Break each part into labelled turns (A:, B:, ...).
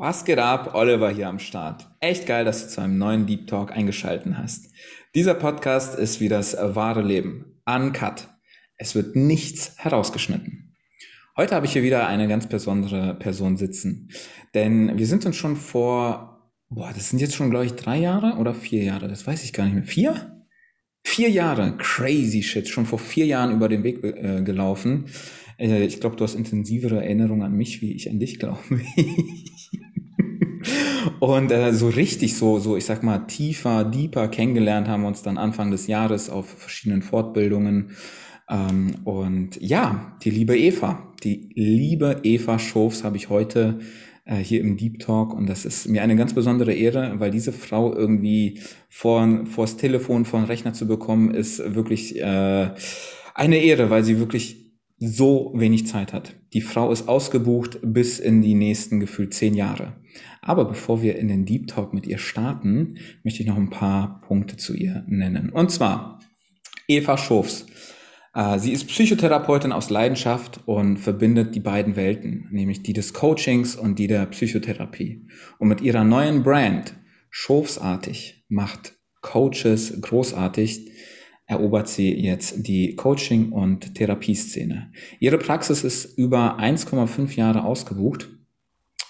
A: Was geht ab? Oliver hier am Start. Echt geil, dass du zu einem neuen Deep Talk eingeschalten hast. Dieser Podcast ist wie das wahre Leben. Uncut. Es wird nichts herausgeschnitten. Heute habe ich hier wieder eine ganz besondere Person sitzen. Denn wir sind uns schon vor, boah, das sind jetzt schon, glaube ich, drei Jahre oder vier Jahre. Das weiß ich gar nicht mehr. Vier? Vier Jahre, crazy shit, schon vor vier Jahren über den Weg äh, gelaufen. Äh, ich glaube, du hast intensivere Erinnerungen an mich, wie ich an dich glaube. Und äh, so richtig so, so, ich sag mal, tiefer, deeper kennengelernt haben wir uns dann Anfang des Jahres auf verschiedenen Fortbildungen. Ähm, und ja, die liebe Eva, die liebe Eva Schofs habe ich heute äh, hier im Deep Talk und das ist mir eine ganz besondere Ehre, weil diese Frau irgendwie vor vors Telefon, vor den Rechner zu bekommen, ist wirklich äh, eine Ehre, weil sie wirklich so wenig Zeit hat. Die Frau ist ausgebucht bis in die nächsten gefühlt zehn Jahre. Aber bevor wir in den Deep Talk mit ihr starten, möchte ich noch ein paar Punkte zu ihr nennen. Und zwar Eva Schofs. Äh, sie ist Psychotherapeutin aus Leidenschaft und verbindet die beiden Welten, nämlich die des Coachings und die der Psychotherapie. Und mit ihrer neuen Brand Schofsartig macht Coaches großartig, erobert sie jetzt die Coaching- und Therapieszene. Ihre Praxis ist über 1,5 Jahre ausgebucht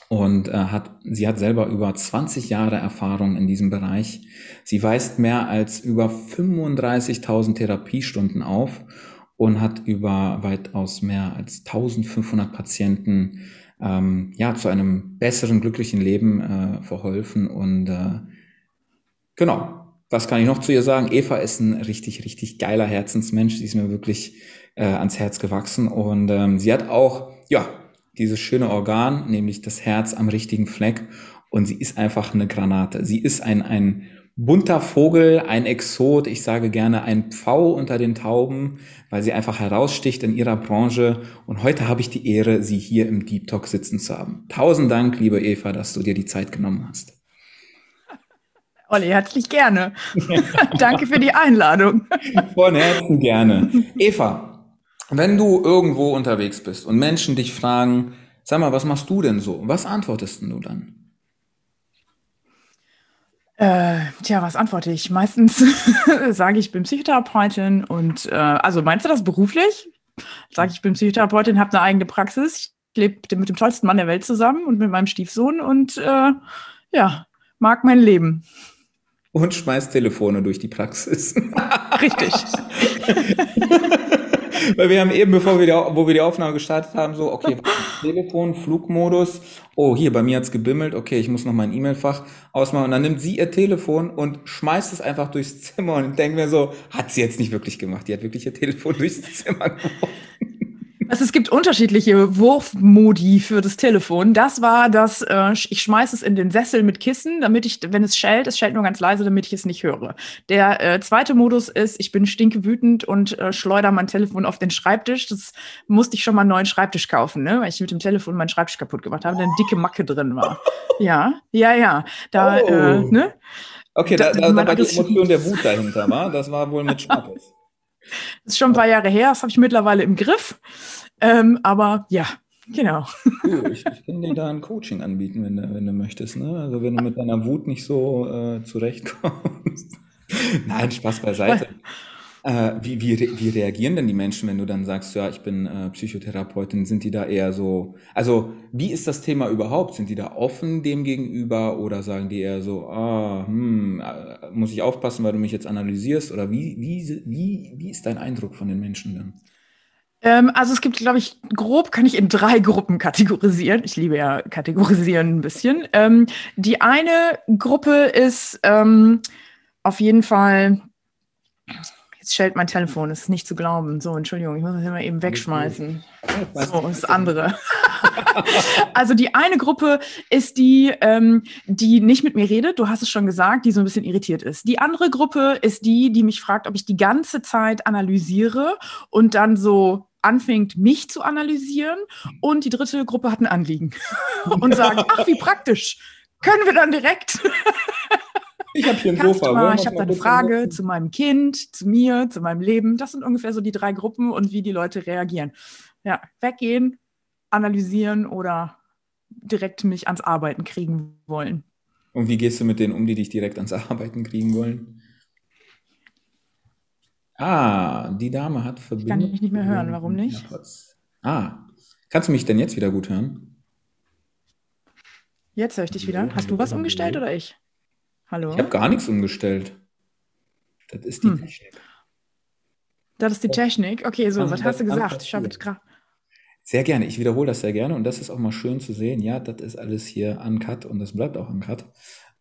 A: und äh, hat, sie hat selber über 20 Jahre Erfahrung in diesem Bereich. Sie weist mehr als über 35.000 Therapiestunden auf und hat über weitaus mehr als 1500 Patienten ähm, ja zu einem besseren, glücklichen Leben äh, verholfen. Und äh, genau, was kann ich noch zu ihr sagen? Eva ist ein richtig, richtig geiler Herzensmensch. Sie ist mir wirklich äh, ans Herz gewachsen und ähm, sie hat auch ja dieses schöne Organ, nämlich das Herz am richtigen Fleck. Und sie ist einfach eine Granate. Sie ist ein, ein bunter Vogel, ein Exot. Ich sage gerne ein Pfau unter den Tauben, weil sie einfach heraussticht in ihrer Branche. Und heute habe ich die Ehre, sie hier im Deep Talk sitzen zu haben. Tausend Dank, liebe Eva, dass du dir die Zeit genommen hast.
B: Olli, herzlich gerne. Danke für die Einladung.
A: Von Herzen gerne. Eva, wenn du irgendwo unterwegs bist und Menschen dich fragen, sag mal, was machst du denn so? Was antwortest du dann?
B: Äh, tja, was antworte ich? Meistens sage ich, ich bin Psychotherapeutin und äh, also meinst du das beruflich? Sage ich, ich bin Psychotherapeutin, habe eine eigene Praxis, ich lebe mit dem tollsten Mann der Welt zusammen und mit meinem Stiefsohn und äh, ja, mag mein Leben.
A: Und schmeißt Telefone durch die Praxis.
B: Richtig.
A: Weil wir haben eben, bevor wir die, wo wir die Aufnahme gestartet haben, so, okay, Telefon, Flugmodus. Oh, hier, bei mir hat's gebimmelt. Okay, ich muss noch mein E-Mail-Fach ausmachen. Und dann nimmt sie ihr Telefon und schmeißt es einfach durchs Zimmer und denkt mir so, hat sie jetzt nicht wirklich gemacht. Die hat wirklich ihr Telefon durchs Zimmer geworfen.
B: Also es gibt unterschiedliche Wurfmodi für das Telefon. Das war das, äh, ich schmeiße es in den Sessel mit Kissen, damit ich, wenn es schellt, es schellt nur ganz leise, damit ich es nicht höre. Der äh, zweite Modus ist, ich bin stinkewütend und äh, schleuder mein Telefon auf den Schreibtisch. Das musste ich schon mal einen neuen Schreibtisch kaufen, ne? weil ich mit dem Telefon meinen Schreibtisch kaputt gemacht habe, da eine dicke Macke drin war. ja, ja, ja. Da, oh. äh, ne?
A: Okay, da, da, da war die Emotion der Wut dahinter, war? Das war wohl mit Schmackes.
B: Das ist schon ein paar Jahre her, das habe ich mittlerweile im Griff. Ähm, aber ja, genau.
A: ich, ich kann dir da ein Coaching anbieten, wenn du, wenn du möchtest. Ne? Also wenn du mit deiner Wut nicht so äh, zurechtkommst. Nein, Spaß beiseite. Äh, wie, wie, wie reagieren denn die Menschen, wenn du dann sagst, ja, ich bin äh, Psychotherapeutin? Sind die da eher so, also wie ist das Thema überhaupt? Sind die da offen dem gegenüber oder sagen die eher so, ah, hm, äh, muss ich aufpassen, weil du mich jetzt analysierst? Oder wie, wie, wie, wie ist dein Eindruck von den Menschen dann?
B: Ähm, also es gibt, glaube ich, grob kann ich in drei Gruppen kategorisieren. Ich liebe ja kategorisieren ein bisschen. Ähm, die eine Gruppe ist ähm, auf jeden Fall Jetzt mein Telefon, das ist nicht zu glauben. So, Entschuldigung, ich muss das immer eben wegschmeißen. So, das andere. also die eine Gruppe ist die, ähm, die nicht mit mir redet, du hast es schon gesagt, die so ein bisschen irritiert ist. Die andere Gruppe ist die, die mich fragt, ob ich die ganze Zeit analysiere und dann so anfängt, mich zu analysieren. Und die dritte Gruppe hat ein Anliegen und sagt, ach, wie praktisch. Können wir dann direkt
A: ich habe hier ein Sofa.
B: Mal, ich habe da eine Frage zu meinem Kind, zu mir, zu meinem Leben. Das sind ungefähr so die drei Gruppen und wie die Leute reagieren. Ja, weggehen, analysieren oder direkt mich ans Arbeiten kriegen wollen.
A: Und wie gehst du mit denen um, die dich direkt ans Arbeiten kriegen wollen? Ah, die Dame hat
B: Verbindung. Ich kann dich nicht mehr hören, warum nicht?
A: Ah, kannst du mich denn jetzt wieder gut hören?
B: Jetzt höre ich dich wieder. Hast du was umgestellt oder ich? Hallo?
A: Ich habe gar nichts umgestellt. Das ist die hm. Technik.
B: Das ist die Technik. Okay, so, was hast du gesagt? Ich habe gerade.
A: Sehr gerne. Ich wiederhole das sehr gerne und das ist auch mal schön zu sehen. Ja, das ist alles hier uncut und das bleibt auch uncut.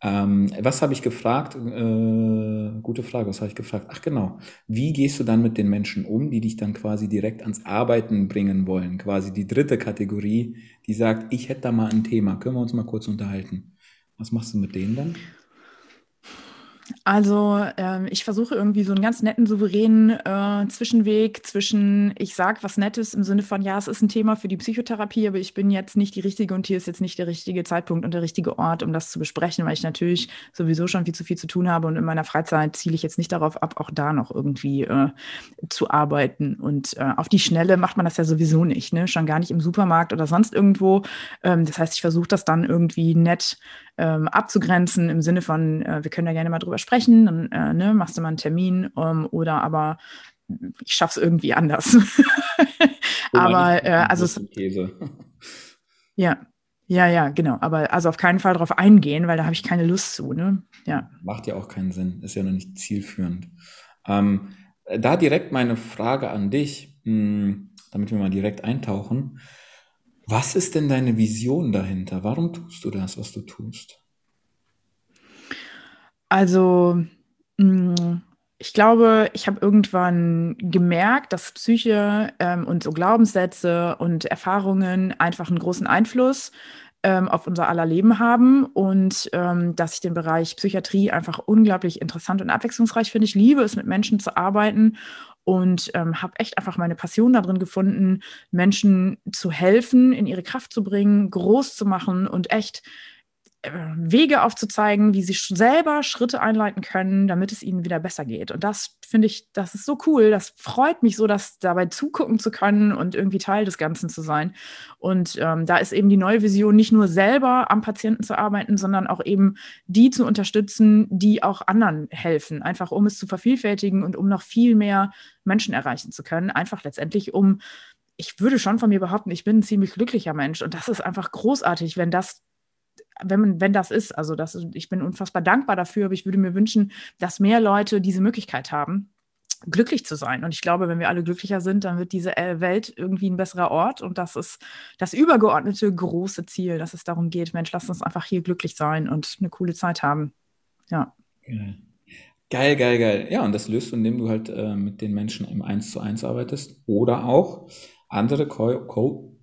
A: Ähm, was habe ich gefragt? Äh, gute Frage, was habe ich gefragt? Ach genau. Wie gehst du dann mit den Menschen um, die dich dann quasi direkt ans Arbeiten bringen wollen? Quasi die dritte Kategorie, die sagt, ich hätte da mal ein Thema. Können wir uns mal kurz unterhalten? Was machst du mit denen dann?
B: Also ähm, ich versuche irgendwie so einen ganz netten, souveränen äh, Zwischenweg zwischen, ich sage was Nettes im Sinne von, ja, es ist ein Thema für die Psychotherapie, aber ich bin jetzt nicht die Richtige und hier ist jetzt nicht der richtige Zeitpunkt und der richtige Ort, um das zu besprechen, weil ich natürlich sowieso schon viel zu viel zu tun habe und in meiner Freizeit ziele ich jetzt nicht darauf ab, auch da noch irgendwie äh, zu arbeiten. Und äh, auf die Schnelle macht man das ja sowieso nicht, ne? schon gar nicht im Supermarkt oder sonst irgendwo. Ähm, das heißt, ich versuche das dann irgendwie nett ähm, abzugrenzen im Sinne von, äh, wir können da gerne mal drüber sprechen, dann äh, ne, machst du mal einen Termin ähm, oder aber ich schaffe es irgendwie anders. aber äh, also es, ja, ja, ja, genau. Aber also auf keinen Fall darauf eingehen, weil da habe ich keine Lust zu. Ne? Ja.
A: Macht ja auch keinen Sinn, ist ja noch nicht zielführend. Ähm, da direkt meine Frage an dich, mh, hm, damit wir mal direkt eintauchen. Was ist denn deine Vision dahinter? Warum tust du das, was du tust?
B: Also, mm, ich glaube, ich habe irgendwann gemerkt, dass Psyche ähm, und so Glaubenssätze und Erfahrungen einfach einen großen Einfluss ähm, auf unser aller Leben haben und ähm, dass ich den Bereich Psychiatrie einfach unglaublich interessant und abwechslungsreich finde. Ich liebe es, mit Menschen zu arbeiten und ähm, habe echt einfach meine Passion darin gefunden, Menschen zu helfen, in ihre Kraft zu bringen, groß zu machen und echt Wege aufzuzeigen, wie sie selber Schritte einleiten können, damit es ihnen wieder besser geht. Und das finde ich, das ist so cool. Das freut mich so, dass dabei zugucken zu können und irgendwie Teil des Ganzen zu sein. Und ähm, da ist eben die neue Vision, nicht nur selber am Patienten zu arbeiten, sondern auch eben die zu unterstützen, die auch anderen helfen, einfach um es zu vervielfältigen und um noch viel mehr Menschen erreichen zu können. Einfach letztendlich um ich würde schon von mir behaupten, ich bin ein ziemlich glücklicher Mensch und das ist einfach großartig, wenn das wenn, wenn das ist. Also das, ich bin unfassbar dankbar dafür, aber ich würde mir wünschen, dass mehr Leute diese Möglichkeit haben glücklich zu sein. Und ich glaube, wenn wir alle glücklicher sind, dann wird diese äh, Welt irgendwie ein besserer Ort. Und das ist das übergeordnete große Ziel, dass es darum geht, Mensch, lass uns einfach hier glücklich sein und eine coole Zeit haben. Ja.
A: Geil, geil, geil. Ja, und das löst du, indem du halt äh, mit den Menschen im Eins zu eins arbeitest oder auch andere Co Co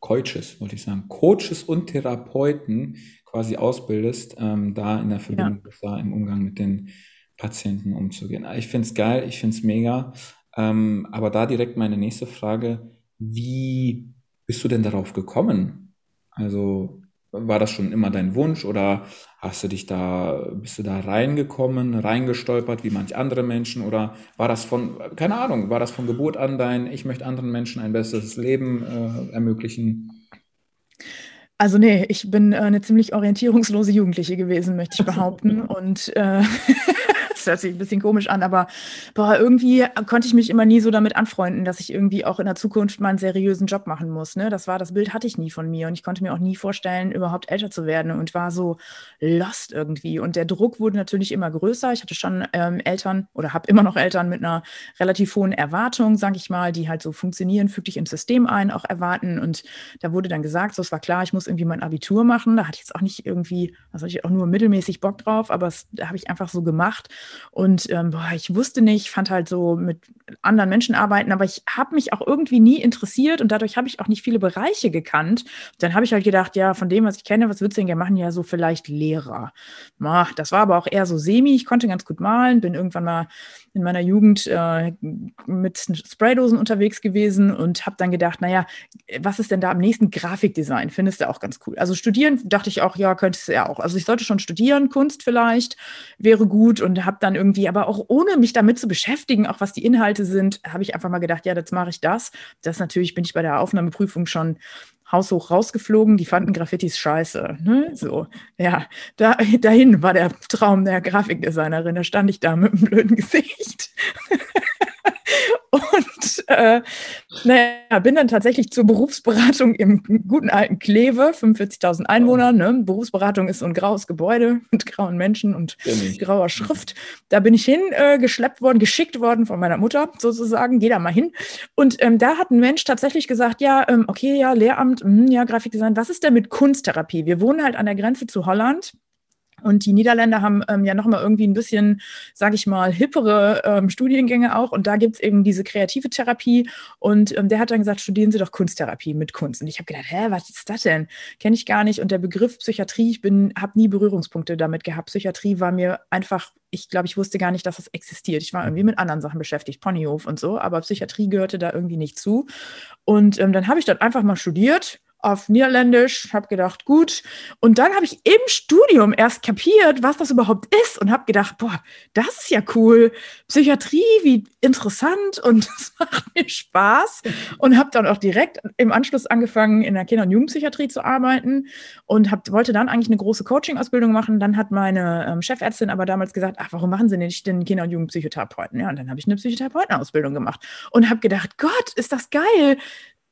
A: Coaches, wollte ich sagen, Coaches und Therapeuten quasi ausbildest, ähm, da in der Verbindung, ja. da im Umgang mit den Patienten umzugehen. Ich finde es geil, ich finde es mega. Ähm, aber da direkt meine nächste Frage, wie bist du denn darauf gekommen? Also war das schon immer dein Wunsch oder hast du dich da, bist du da reingekommen, reingestolpert wie manch andere Menschen oder war das von, keine Ahnung, war das von Geburt an dein, ich möchte anderen Menschen ein besseres Leben äh, ermöglichen?
B: Also nee, ich bin äh, eine ziemlich orientierungslose Jugendliche gewesen, möchte ich behaupten. Und äh, hört sich ein bisschen komisch an, aber boah, irgendwie konnte ich mich immer nie so damit anfreunden, dass ich irgendwie auch in der Zukunft mal einen seriösen Job machen muss. Ne? Das war, das Bild hatte ich nie von mir und ich konnte mir auch nie vorstellen, überhaupt älter zu werden und war so lost irgendwie. Und der Druck wurde natürlich immer größer. Ich hatte schon ähm, Eltern oder habe immer noch Eltern mit einer relativ hohen Erwartung, sage ich mal, die halt so funktionieren, füg dich ins System ein, auch erwarten. Und da wurde dann gesagt, so es war klar, ich muss irgendwie mein Abitur machen. Da hatte ich jetzt auch nicht irgendwie, also ich auch nur mittelmäßig Bock drauf, aber das habe ich einfach so gemacht. Und ähm, boah, ich wusste nicht, fand halt so mit anderen Menschen arbeiten, aber ich habe mich auch irgendwie nie interessiert und dadurch habe ich auch nicht viele Bereiche gekannt. Dann habe ich halt gedacht, ja, von dem, was ich kenne, was würdest du denn gerne machen? Ja, so vielleicht Lehrer. Ach, das war aber auch eher so semi. Ich konnte ganz gut malen, bin irgendwann mal in meiner Jugend äh, mit Spraydosen unterwegs gewesen und habe dann gedacht, naja, was ist denn da am nächsten Grafikdesign? Findest du auch ganz cool. Also studieren dachte ich auch, ja, könntest du ja auch. Also ich sollte schon studieren, Kunst vielleicht wäre gut und habe dann irgendwie, aber auch ohne mich damit zu beschäftigen, auch was die Inhalte sind, habe ich einfach mal gedacht, ja, jetzt mache ich das. Das natürlich bin ich bei der Aufnahmeprüfung schon haushoch rausgeflogen, die fanden Graffitis scheiße. Ne? So, ja, da, dahin war der Traum der Grafikdesignerin. Da stand ich da mit einem blöden Gesicht. Und äh, naja, bin dann tatsächlich zur Berufsberatung im guten alten Kleve, 45.000 Einwohner. Ne? Berufsberatung ist so ein graues Gebäude mit grauen Menschen und grauer Schrift. Da bin ich hingeschleppt äh, worden, geschickt worden von meiner Mutter sozusagen. Geh da mal hin. Und ähm, da hat ein Mensch tatsächlich gesagt, ja, ähm, okay, ja, Lehramt, mh, ja, Grafikdesign, was ist denn mit Kunsttherapie? Wir wohnen halt an der Grenze zu Holland. Und die Niederländer haben ähm, ja nochmal irgendwie ein bisschen, sage ich mal, hippere ähm, Studiengänge auch. Und da gibt's eben diese kreative Therapie. Und ähm, der hat dann gesagt, studieren Sie doch Kunsttherapie mit Kunst. Und ich habe gedacht, hä, was ist das denn? Kenne ich gar nicht. Und der Begriff Psychiatrie, ich bin, habe nie Berührungspunkte damit gehabt. Psychiatrie war mir einfach, ich glaube, ich wusste gar nicht, dass das existiert. Ich war irgendwie mit anderen Sachen beschäftigt, Ponyhof und so, aber Psychiatrie gehörte da irgendwie nicht zu. Und ähm, dann habe ich dort einfach mal studiert auf Niederländisch, habe gedacht, gut. Und dann habe ich im Studium erst kapiert, was das überhaupt ist und habe gedacht, boah, das ist ja cool. Psychiatrie, wie interessant und es macht mir Spaß. Und habe dann auch direkt im Anschluss angefangen, in der Kinder- und Jugendpsychiatrie zu arbeiten und hab, wollte dann eigentlich eine große Coaching-Ausbildung machen. Dann hat meine ähm, Chefärztin aber damals gesagt, ach, warum machen Sie nicht den Kinder- und Jugendpsychotherapeuten? Ja, und dann habe ich eine Psychotherapeutenausbildung gemacht und habe gedacht, Gott, ist das geil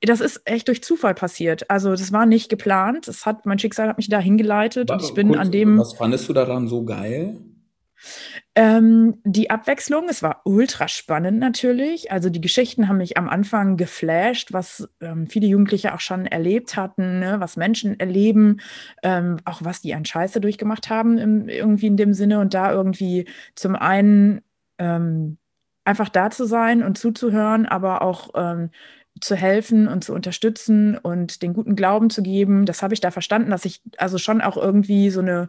B: das ist echt durch Zufall passiert. Also das war nicht geplant. Das hat, mein Schicksal hat mich da hingeleitet und ich bin
A: Kurz,
B: an dem.
A: Was fandest du daran so geil?
B: Ähm, die Abwechslung, es war ultra spannend natürlich. Also die Geschichten haben mich am Anfang geflasht, was ähm, viele Jugendliche auch schon erlebt hatten, ne? was Menschen erleben, ähm, auch was die an Scheiße durchgemacht haben, im, irgendwie in dem Sinne. Und da irgendwie zum einen ähm, einfach da zu sein und zuzuhören, aber auch ähm, zu helfen und zu unterstützen und den guten Glauben zu geben. Das habe ich da verstanden, dass ich also schon auch irgendwie so eine,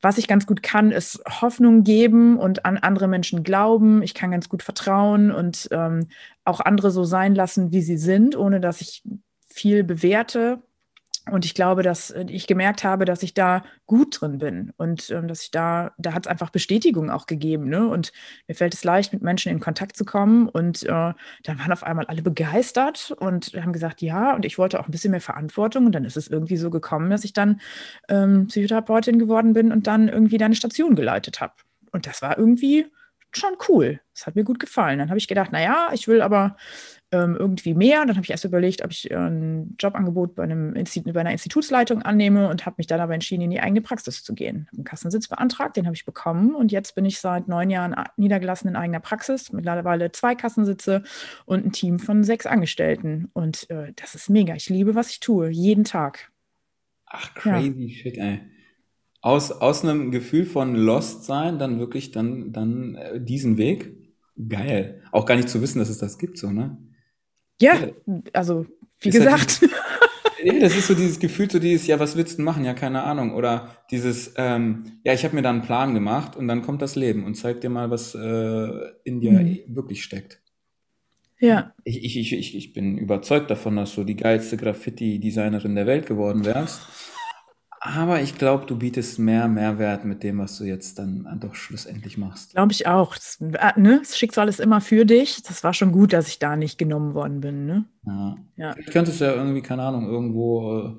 B: was ich ganz gut kann, ist Hoffnung geben und an andere Menschen glauben. Ich kann ganz gut vertrauen und ähm, auch andere so sein lassen, wie sie sind, ohne dass ich viel bewerte. Und ich glaube, dass äh, ich gemerkt habe, dass ich da gut drin bin und ähm, dass ich da, da hat es einfach Bestätigung auch gegeben. Ne? Und mir fällt es leicht, mit Menschen in Kontakt zu kommen. Und äh, dann waren auf einmal alle begeistert und haben gesagt, ja, und ich wollte auch ein bisschen mehr Verantwortung. Und dann ist es irgendwie so gekommen, dass ich dann ähm, Psychotherapeutin geworden bin und dann irgendwie deine Station geleitet habe. Und das war irgendwie schon cool. Das hat mir gut gefallen. Dann habe ich gedacht, naja, ich will aber ähm, irgendwie mehr. Dann habe ich erst überlegt, ob ich äh, ein Jobangebot bei, einem Institut, bei einer Institutsleitung annehme und habe mich dann aber entschieden, in die eigene Praxis zu gehen. Habe einen Kassensitz beantragt, den habe ich bekommen und jetzt bin ich seit neun Jahren niedergelassen in eigener Praxis, mittlerweile zwei Kassensitze und ein Team von sechs Angestellten. Und äh, das ist mega. Ich liebe, was ich tue, jeden Tag.
A: Ach, crazy ja. shit, ey. Aus, aus einem Gefühl von Lost sein, dann wirklich dann, dann äh, diesen Weg. Geil. Auch gar nicht zu wissen, dass es das gibt, so, ne?
B: Ja, also wie ist gesagt.
A: Halt ja, das ist so dieses Gefühl, so dieses, ja, was willst du machen? Ja, keine Ahnung. Oder dieses, ähm, ja, ich habe mir da einen Plan gemacht und dann kommt das Leben und zeigt dir mal, was äh, in dir mhm. wirklich steckt.
B: Ja.
A: Ich, ich, ich, ich bin überzeugt davon, dass du die geilste Graffiti-Designerin der Welt geworden wärst. Aber ich glaube, du bietest mehr Mehrwert mit dem, was du jetzt dann doch schlussendlich machst.
B: Glaube ich auch. Das, äh, ne? das Schicksal ist immer für dich. Das war schon gut, dass ich da nicht genommen worden bin. Ne?
A: Ja. ja. Vielleicht könntest du ja irgendwie, keine Ahnung, irgendwo,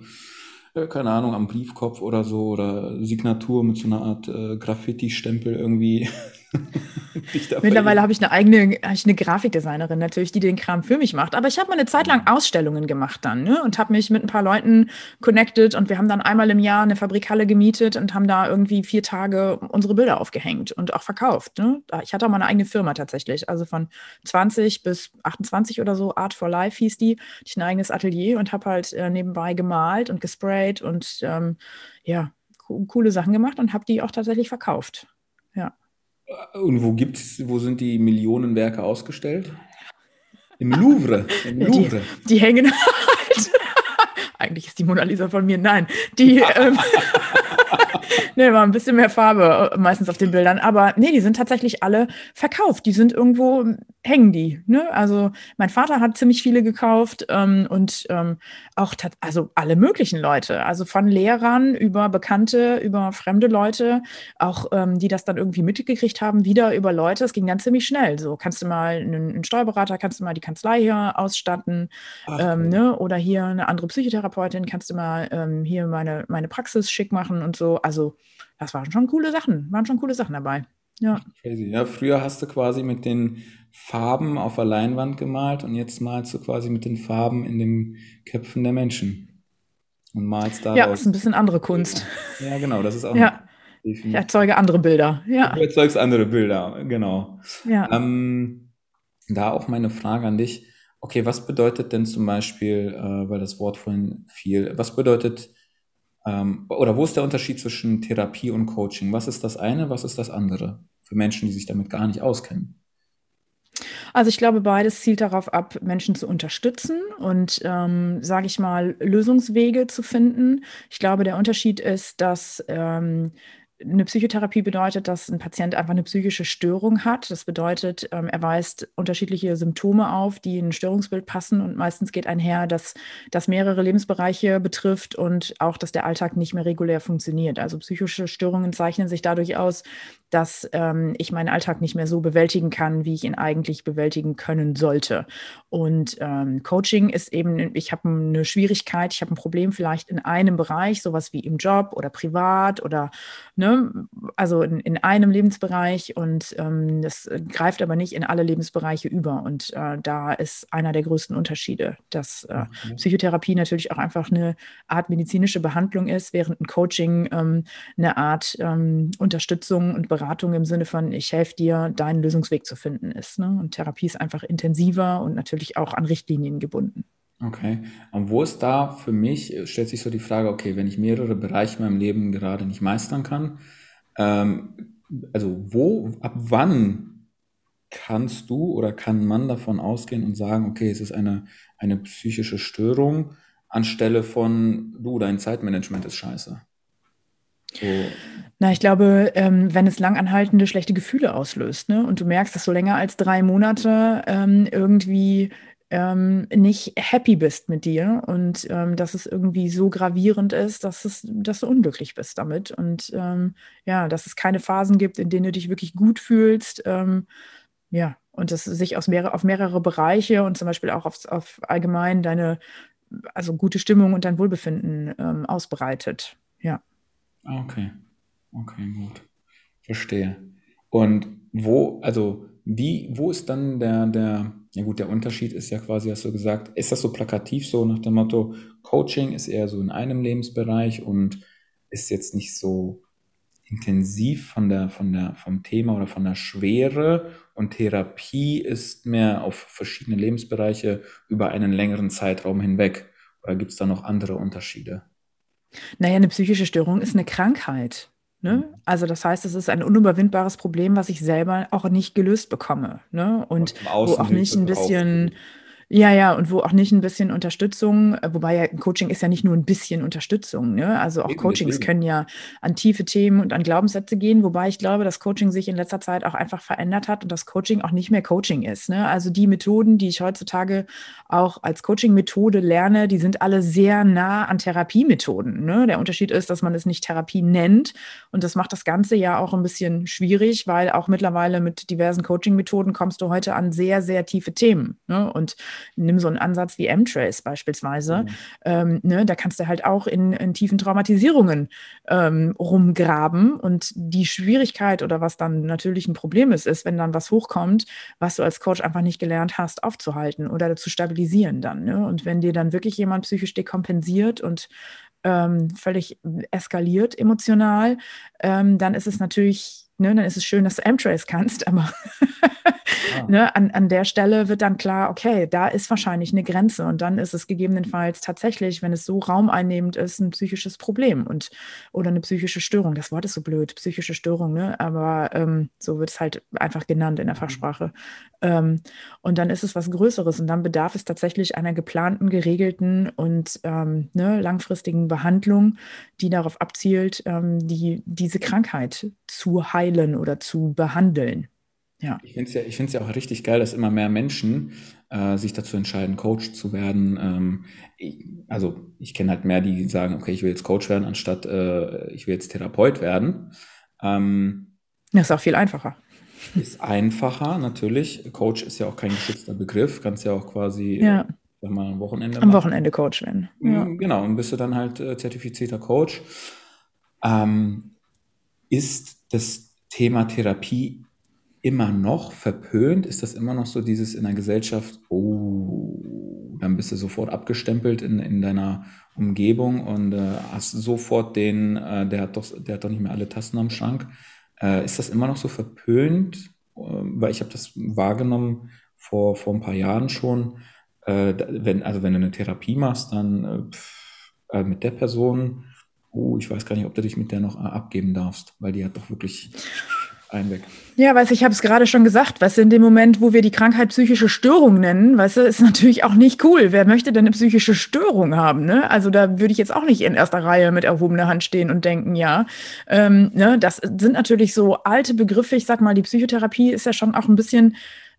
A: äh, keine Ahnung, am Briefkopf oder so oder Signatur mit so einer Art äh, Graffiti-Stempel irgendwie
B: Mittlerweile habe ich eine eigene, ich eine Grafikdesignerin natürlich, die den Kram für mich macht. Aber ich habe mal eine Zeit lang Ausstellungen gemacht dann ne? und habe mich mit ein paar Leuten connected und wir haben dann einmal im Jahr eine Fabrikhalle gemietet und haben da irgendwie vier Tage unsere Bilder aufgehängt und auch verkauft. Ne? Ich hatte auch mal eine eigene Firma tatsächlich, also von 20 bis 28 oder so, Art for Life hieß die. Ich ein eigenes Atelier und habe halt äh, nebenbei gemalt und gesprayt und ähm, ja, co coole Sachen gemacht und habe die auch tatsächlich verkauft.
A: Und wo gibt's, wo sind die Millionenwerke ausgestellt? Im Louvre. Im
B: Louvre. Die, die hängen halt. Eigentlich ist die Mona Lisa von mir. Nein, die, ähm, nee, war ein bisschen mehr Farbe äh, meistens auf den Bildern. Aber nee, die sind tatsächlich alle verkauft. Die sind irgendwo, hängen die. Ne? Also mein Vater hat ziemlich viele gekauft ähm, und ähm, auch also alle möglichen Leute. Also von Lehrern über Bekannte, über fremde Leute, auch ähm, die das dann irgendwie mitgekriegt haben, wieder über Leute. Es ging dann ziemlich schnell. So kannst du mal einen, einen Steuerberater, kannst du mal die Kanzlei hier ausstatten Ach, ähm, ne? oder hier eine andere Psychotherapeutin, kannst du mal ähm, hier meine, meine Praxis schick machen und so. Also das waren schon coole Sachen, waren schon coole Sachen dabei. Ja.
A: Crazy. Ja, früher hast du quasi mit den Farben auf der Leinwand gemalt und jetzt malst du quasi mit den Farben in den Köpfen der Menschen.
B: Und malst da. Ja, ist ein bisschen andere Kunst.
A: Ja, genau, das ist auch.
B: Ja. Ich erzeuge andere Bilder. Ja.
A: Du erzeugst andere Bilder, genau. Ja. Ähm, da auch meine Frage an dich. Okay, was bedeutet denn zum Beispiel, äh, weil das Wort vorhin fiel, was bedeutet ähm, oder wo ist der Unterschied zwischen Therapie und Coaching? Was ist das eine, was ist das andere für Menschen, die sich damit gar nicht auskennen?
B: Also ich glaube, beides zielt darauf ab, Menschen zu unterstützen und, ähm, sage ich mal, Lösungswege zu finden. Ich glaube, der Unterschied ist, dass ähm, eine Psychotherapie bedeutet, dass ein Patient einfach eine psychische Störung hat. Das bedeutet, ähm, er weist unterschiedliche Symptome auf, die in ein Störungsbild passen. Und meistens geht einher, dass das mehrere Lebensbereiche betrifft und auch, dass der Alltag nicht mehr regulär funktioniert. Also psychische Störungen zeichnen sich dadurch aus, dass ähm, ich meinen Alltag nicht mehr so bewältigen kann, wie ich ihn eigentlich bewältigen können sollte. Und ähm, Coaching ist eben, ich habe eine Schwierigkeit, ich habe ein Problem vielleicht in einem Bereich, sowas wie im Job oder privat oder ne, also in, in einem Lebensbereich und ähm, das greift aber nicht in alle Lebensbereiche über. Und äh, da ist einer der größten Unterschiede, dass äh, mhm. Psychotherapie natürlich auch einfach eine Art medizinische Behandlung ist, während ein Coaching ähm, eine Art ähm, Unterstützung und Beratung im Sinne von, ich helfe dir, deinen Lösungsweg zu finden ist. Ne? Und Therapie ist einfach intensiver und natürlich auch an Richtlinien gebunden.
A: Okay. Und wo ist da für mich, stellt sich so die Frage, okay, wenn ich mehrere Bereiche in meinem Leben gerade nicht meistern kann, ähm, also wo, ab wann kannst du oder kann man davon ausgehen und sagen, okay, es ist eine, eine psychische Störung, anstelle von, du, dein Zeitmanagement ist scheiße?
B: So. Na, ich glaube, ähm, wenn es langanhaltende schlechte Gefühle auslöst, ne, und du merkst, dass du länger als drei Monate ähm, irgendwie ähm, nicht happy bist mit dir und ähm, dass es irgendwie so gravierend ist, dass, es, dass du unglücklich bist damit. Und ähm, ja, dass es keine Phasen gibt, in denen du dich wirklich gut fühlst. Ähm, ja, und dass es sich aus mehrere, auf mehrere Bereiche und zum Beispiel auch auf, auf allgemein deine, also gute Stimmung und dein Wohlbefinden ähm, ausbreitet. Ja.
A: Okay. Okay, gut. Verstehe. Und wo, also wie, wo ist dann der, der, ja gut, der Unterschied ist ja quasi, hast du gesagt, ist das so plakativ so nach dem Motto, Coaching ist eher so in einem Lebensbereich und ist jetzt nicht so intensiv von der, von der, vom Thema oder von der Schwere und Therapie ist mehr auf verschiedene Lebensbereiche über einen längeren Zeitraum hinweg. Oder gibt es da noch andere Unterschiede?
B: Naja, eine psychische Störung ist eine Krankheit. Ne? Mhm. Also das heißt, es ist ein unüberwindbares Problem, was ich selber auch nicht gelöst bekomme. Ne? Und, und wo auch nicht ein bisschen ja, ja, und wo auch nicht ein bisschen Unterstützung, äh, wobei ja Coaching ist ja nicht nur ein bisschen Unterstützung, ne? Also auch Coachings können ja an tiefe Themen und an Glaubenssätze gehen, wobei ich glaube, dass Coaching sich in letzter Zeit auch einfach verändert hat und dass Coaching auch nicht mehr Coaching ist. Ne? Also die Methoden, die ich heutzutage auch als Coaching-Methode lerne, die sind alle sehr nah an Therapiemethoden. Ne? Der Unterschied ist, dass man es nicht Therapie nennt und das macht das Ganze ja auch ein bisschen schwierig, weil auch mittlerweile mit diversen Coaching-Methoden kommst du heute an sehr, sehr tiefe Themen. Ne? Und nimm so einen Ansatz wie M-Trace beispielsweise. Mhm. Ähm, ne, da kannst du halt auch in, in tiefen Traumatisierungen ähm, rumgraben. Und die Schwierigkeit oder was dann natürlich ein Problem ist, ist, wenn dann was hochkommt, was du als Coach einfach nicht gelernt hast, aufzuhalten oder zu stabilisieren dann. Ne? Und wenn dir dann wirklich jemand psychisch dekompensiert und ähm, völlig eskaliert emotional, ähm, dann ist es natürlich, ne, dann ist es schön, dass du M-Trace kannst, aber Ah. Ne, an, an der Stelle wird dann klar, okay, da ist wahrscheinlich eine Grenze und dann ist es gegebenenfalls tatsächlich, wenn es so raumeinnehmend ist, ein psychisches Problem und oder eine psychische Störung. Das Wort ist so blöd, psychische Störung, ne? aber ähm, so wird es halt einfach genannt in der mhm. Fachsprache. Ähm, und dann ist es was Größeres und dann bedarf es tatsächlich einer geplanten, geregelten und ähm, ne, langfristigen Behandlung, die darauf abzielt, ähm, die, diese Krankheit zu heilen oder zu behandeln.
A: Ja. Ich finde es ja, ich find's ja auch richtig geil, dass immer mehr Menschen äh, sich dazu entscheiden, Coach zu werden. Ähm, ich, also ich kenne halt mehr, die sagen, okay, ich will jetzt Coach werden, anstatt äh, ich will jetzt Therapeut werden.
B: Ähm, das ist auch viel einfacher.
A: Ist einfacher, natürlich. Coach ist ja auch kein geschützter Begriff. Kannst ja auch quasi ja. Äh, mal am Wochenende
B: Am Wochenende Coach werden.
A: Ja. Mm, genau, und bist du dann halt äh, zertifizierter Coach. Ähm, ist das Thema Therapie immer noch verpönt? Ist das immer noch so dieses in der Gesellschaft, oh, dann bist du sofort abgestempelt in, in deiner Umgebung und äh, hast sofort den, äh, der, hat doch, der hat doch nicht mehr alle Tassen am Schrank. Äh, ist das immer noch so verpönt? Ähm, weil ich habe das wahrgenommen vor, vor ein paar Jahren schon. Äh, wenn, also wenn du eine Therapie machst, dann äh, pff, äh, mit der Person, oh, ich weiß gar nicht, ob du dich mit der noch abgeben darfst, weil die hat doch wirklich einweg.
B: Ja, weißt du, ich habe es gerade schon gesagt, weißt du, in dem Moment, wo wir die Krankheit psychische Störung nennen, weißt du, ist natürlich auch nicht cool. Wer möchte denn eine psychische Störung haben? Ne? Also da würde ich jetzt auch nicht in erster Reihe mit erhobener Hand stehen und denken, ja. Ähm, ne, das sind natürlich so alte Begriffe. Ich sag mal, die Psychotherapie ist ja schon auch ein bisschen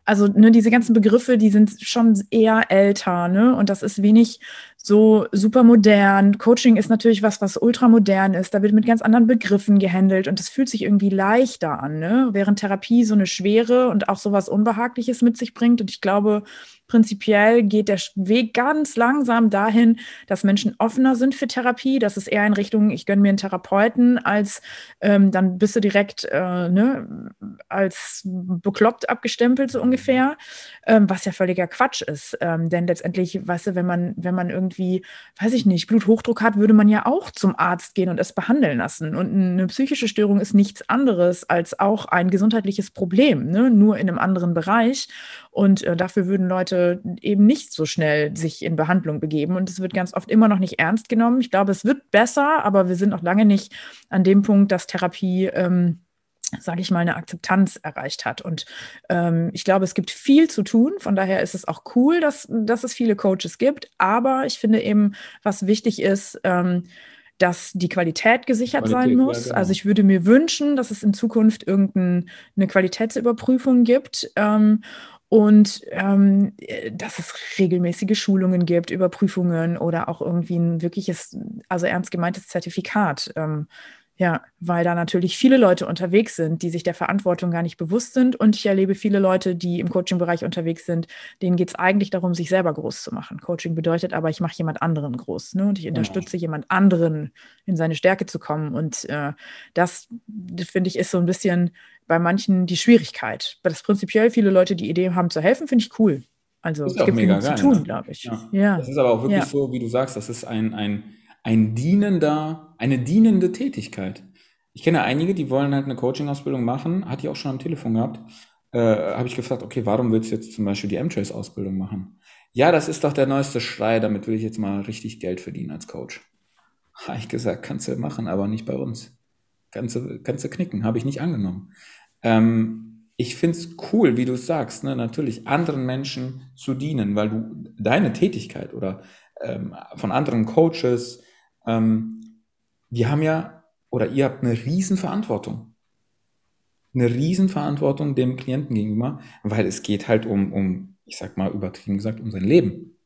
B: also ne, diese ganzen Begriffe, die sind schon eher älter, ne? Und das ist wenig so super modern. Coaching ist natürlich was, was ultramodern ist. Da wird mit ganz anderen Begriffen gehandelt und es fühlt sich irgendwie leichter an, ne? Während Therapie so eine Schwere und auch so was Unbehagliches mit sich bringt. Und ich glaube, prinzipiell geht der Weg ganz langsam dahin, dass Menschen offener sind für Therapie. Das ist eher in Richtung, ich gönne mir einen Therapeuten, als ähm, dann bist du direkt äh, ne, als bekloppt abgestempelt, so ungefähr, ähm, was ja völliger Quatsch ist. Ähm, denn letztendlich, weißt du, wenn man, wenn man irgendwie, weiß ich nicht, Bluthochdruck hat, würde man ja auch zum Arzt gehen und es behandeln lassen. Und eine psychische Störung ist nichts anderes als auch ein gesundheitliches Problem, ne? nur in einem anderen Bereich. Und äh, dafür würden Leute eben nicht so schnell sich in Behandlung begeben. Und es wird ganz oft immer noch nicht ernst genommen. Ich glaube, es wird besser, aber wir sind noch lange nicht an dem Punkt, dass Therapie ähm, sage ich mal, eine Akzeptanz erreicht hat. Und ähm, ich glaube, es gibt viel zu tun. Von daher ist es auch cool, dass, dass es viele Coaches gibt. Aber ich finde eben, was wichtig ist, ähm, dass die Qualität gesichert Qualität, sein muss. Ja, genau. Also ich würde mir wünschen, dass es in Zukunft irgendeine Qualitätsüberprüfung gibt. Ähm, und ähm, äh, dass es regelmäßige Schulungen gibt, Überprüfungen oder auch irgendwie ein wirkliches, also ernst gemeintes Zertifikat. Ähm, ja, weil da natürlich viele Leute unterwegs sind, die sich der Verantwortung gar nicht bewusst sind. Und ich erlebe viele Leute, die im Coaching-Bereich unterwegs sind, denen geht es eigentlich darum, sich selber groß zu machen. Coaching bedeutet aber, ich mache jemand anderen groß. Ne? Und ich genau. unterstütze genau. jemand anderen, in seine Stärke zu kommen. Und äh, das, das finde ich, ist so ein bisschen bei manchen die Schwierigkeit. Weil das prinzipiell viele Leute, die Idee haben zu helfen, finde ich cool. Also es gibt genug zu tun, ne? glaube ich.
A: Ja. ja. Das ist aber auch wirklich ja. so, wie du sagst, das ist ein, ein, ein dienender, eine dienende Tätigkeit. Ich kenne einige, die wollen halt eine Coaching-Ausbildung machen, hatte ich auch schon am Telefon gehabt. Äh, Habe ich gefragt, okay, warum willst du jetzt zum Beispiel die M-Trace-Ausbildung machen? Ja, das ist doch der neueste Schrei, damit will ich jetzt mal richtig Geld verdienen als Coach. Habe ich gesagt, kannst du machen, aber nicht bei uns. Kannst du, kannst du knicken, habe ich nicht angenommen. Ähm, ich finde es cool, wie du es sagst, ne? natürlich anderen Menschen zu dienen, weil du deine Tätigkeit oder ähm, von anderen Coaches, ähm, die haben ja, oder ihr habt eine Riesenverantwortung. Eine Riesenverantwortung dem Klienten gegenüber, weil es geht halt um, um ich sag mal übertrieben gesagt, um sein Leben.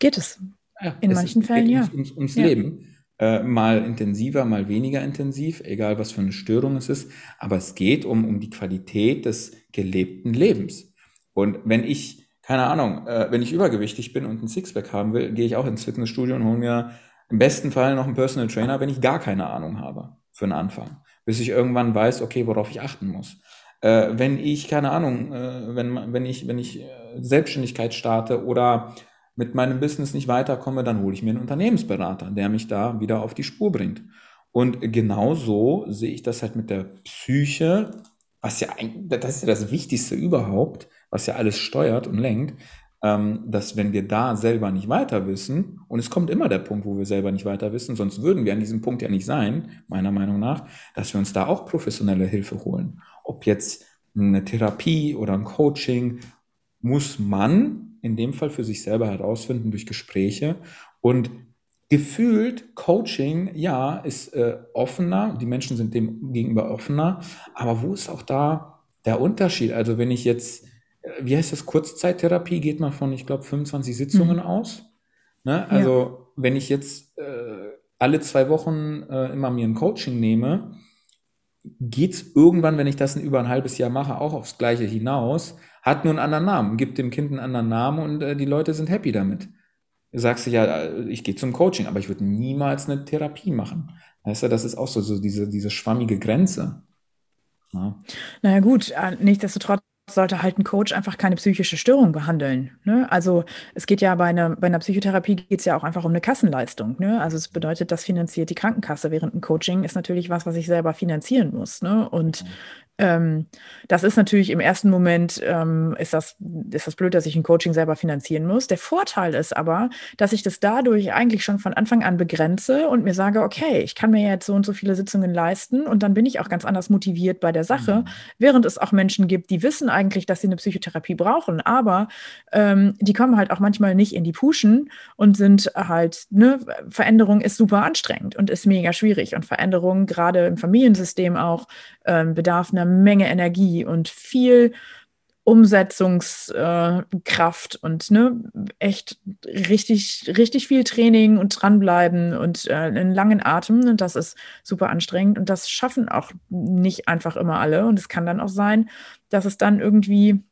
B: Geht es? Ja, In es manchen ist, Fällen, ja.
A: Ums, ums, ums ja. Leben. Äh, mal intensiver, mal weniger intensiv, egal was für eine Störung es ist. Aber es geht um, um die Qualität des gelebten Lebens. Und wenn ich, keine Ahnung, äh, wenn ich übergewichtig bin und ein Sixpack haben will, gehe ich auch ins Fitnessstudio und hole mir im besten Fall noch einen Personal Trainer, wenn ich gar keine Ahnung habe für einen Anfang. Bis ich irgendwann weiß, okay, worauf ich achten muss. Äh, wenn ich, keine Ahnung, äh, wenn, wenn ich, wenn ich äh, Selbstständigkeit starte oder mit meinem Business nicht weiterkomme, dann hole ich mir einen Unternehmensberater, der mich da wieder auf die Spur bringt. Und genau so sehe ich das halt mit der Psyche, was ja, das ist ja das Wichtigste überhaupt, was ja alles steuert und lenkt, ähm, dass wenn wir da selber nicht weiter wissen, und es kommt immer der Punkt, wo wir selber nicht weiter wissen, sonst würden wir an diesem Punkt ja nicht sein, meiner Meinung nach, dass wir uns da auch professionelle Hilfe holen. Ob jetzt eine Therapie oder ein Coaching, muss man in dem Fall für sich selber herausfinden durch Gespräche und gefühlt Coaching, ja, ist äh, offener, die Menschen sind dem gegenüber offener, aber wo ist auch da der Unterschied? Also wenn ich jetzt wie heißt das, Kurzzeittherapie, geht man von, ich glaube, 25 Sitzungen mhm. aus. Ne? Also ja. wenn ich jetzt äh, alle zwei Wochen äh, immer mir ein Coaching nehme, geht es irgendwann, wenn ich das über ein halbes Jahr mache, auch aufs Gleiche hinaus, hat nur einen anderen Namen, gibt dem Kind einen anderen Namen und äh, die Leute sind happy damit. Du sagst du ja, äh, ich gehe zum Coaching, aber ich würde niemals eine Therapie machen. Weißt du, das ist auch so, so diese, diese schwammige Grenze.
B: Ja. Naja gut, äh, nichtsdestotrotz sollte halt ein Coach einfach keine psychische Störung behandeln. Ne? Also es geht ja bei einer, bei einer Psychotherapie geht es ja auch einfach um eine Kassenleistung. Ne? Also es bedeutet, das finanziert die Krankenkasse, während ein Coaching ist natürlich was, was ich selber finanzieren muss. Ne? Und ähm, das ist natürlich im ersten Moment, ähm, ist, das, ist das blöd, dass ich ein Coaching selber finanzieren muss. Der Vorteil ist aber, dass ich das dadurch eigentlich schon von Anfang an begrenze und mir sage, okay, ich kann mir jetzt so und so viele Sitzungen leisten und dann bin ich auch ganz anders motiviert bei der Sache, mhm. während es auch Menschen gibt, die wissen eigentlich, dass sie eine Psychotherapie brauchen, aber ähm, die kommen halt auch manchmal nicht in die Puschen und sind halt, ne, Veränderung ist super anstrengend und ist mega schwierig und Veränderung gerade im Familiensystem auch ähm, bedarf einer Menge Energie und viel Umsetzungskraft und ne, echt richtig, richtig viel Training und dranbleiben und äh, einen langen Atem. Und das ist super anstrengend. Und das schaffen auch nicht einfach immer alle. Und es kann dann auch sein, dass es dann irgendwie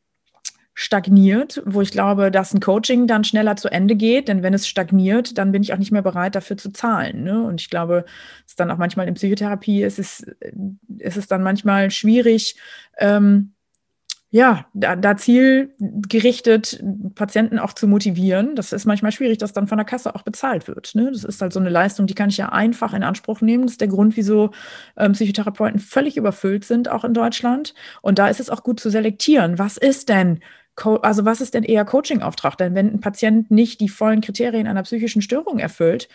B: stagniert, wo ich glaube, dass ein Coaching dann schneller zu Ende geht, denn wenn es stagniert, dann bin ich auch nicht mehr bereit, dafür zu zahlen. Ne? Und ich glaube, es ist dann auch manchmal in Psychotherapie, ist es, ist es dann manchmal schwierig, ähm, ja, da, da zielgerichtet Patienten auch zu motivieren. Das ist manchmal schwierig, dass dann von der Kasse auch bezahlt wird. Ne? Das ist halt so eine Leistung, die kann ich ja einfach in Anspruch nehmen. Das ist der Grund, wieso ähm, Psychotherapeuten völlig überfüllt sind, auch in Deutschland. Und da ist es auch gut zu selektieren. Was ist denn also was ist denn eher Coaching-Auftrag? Denn wenn ein Patient nicht die vollen Kriterien einer psychischen Störung erfüllt,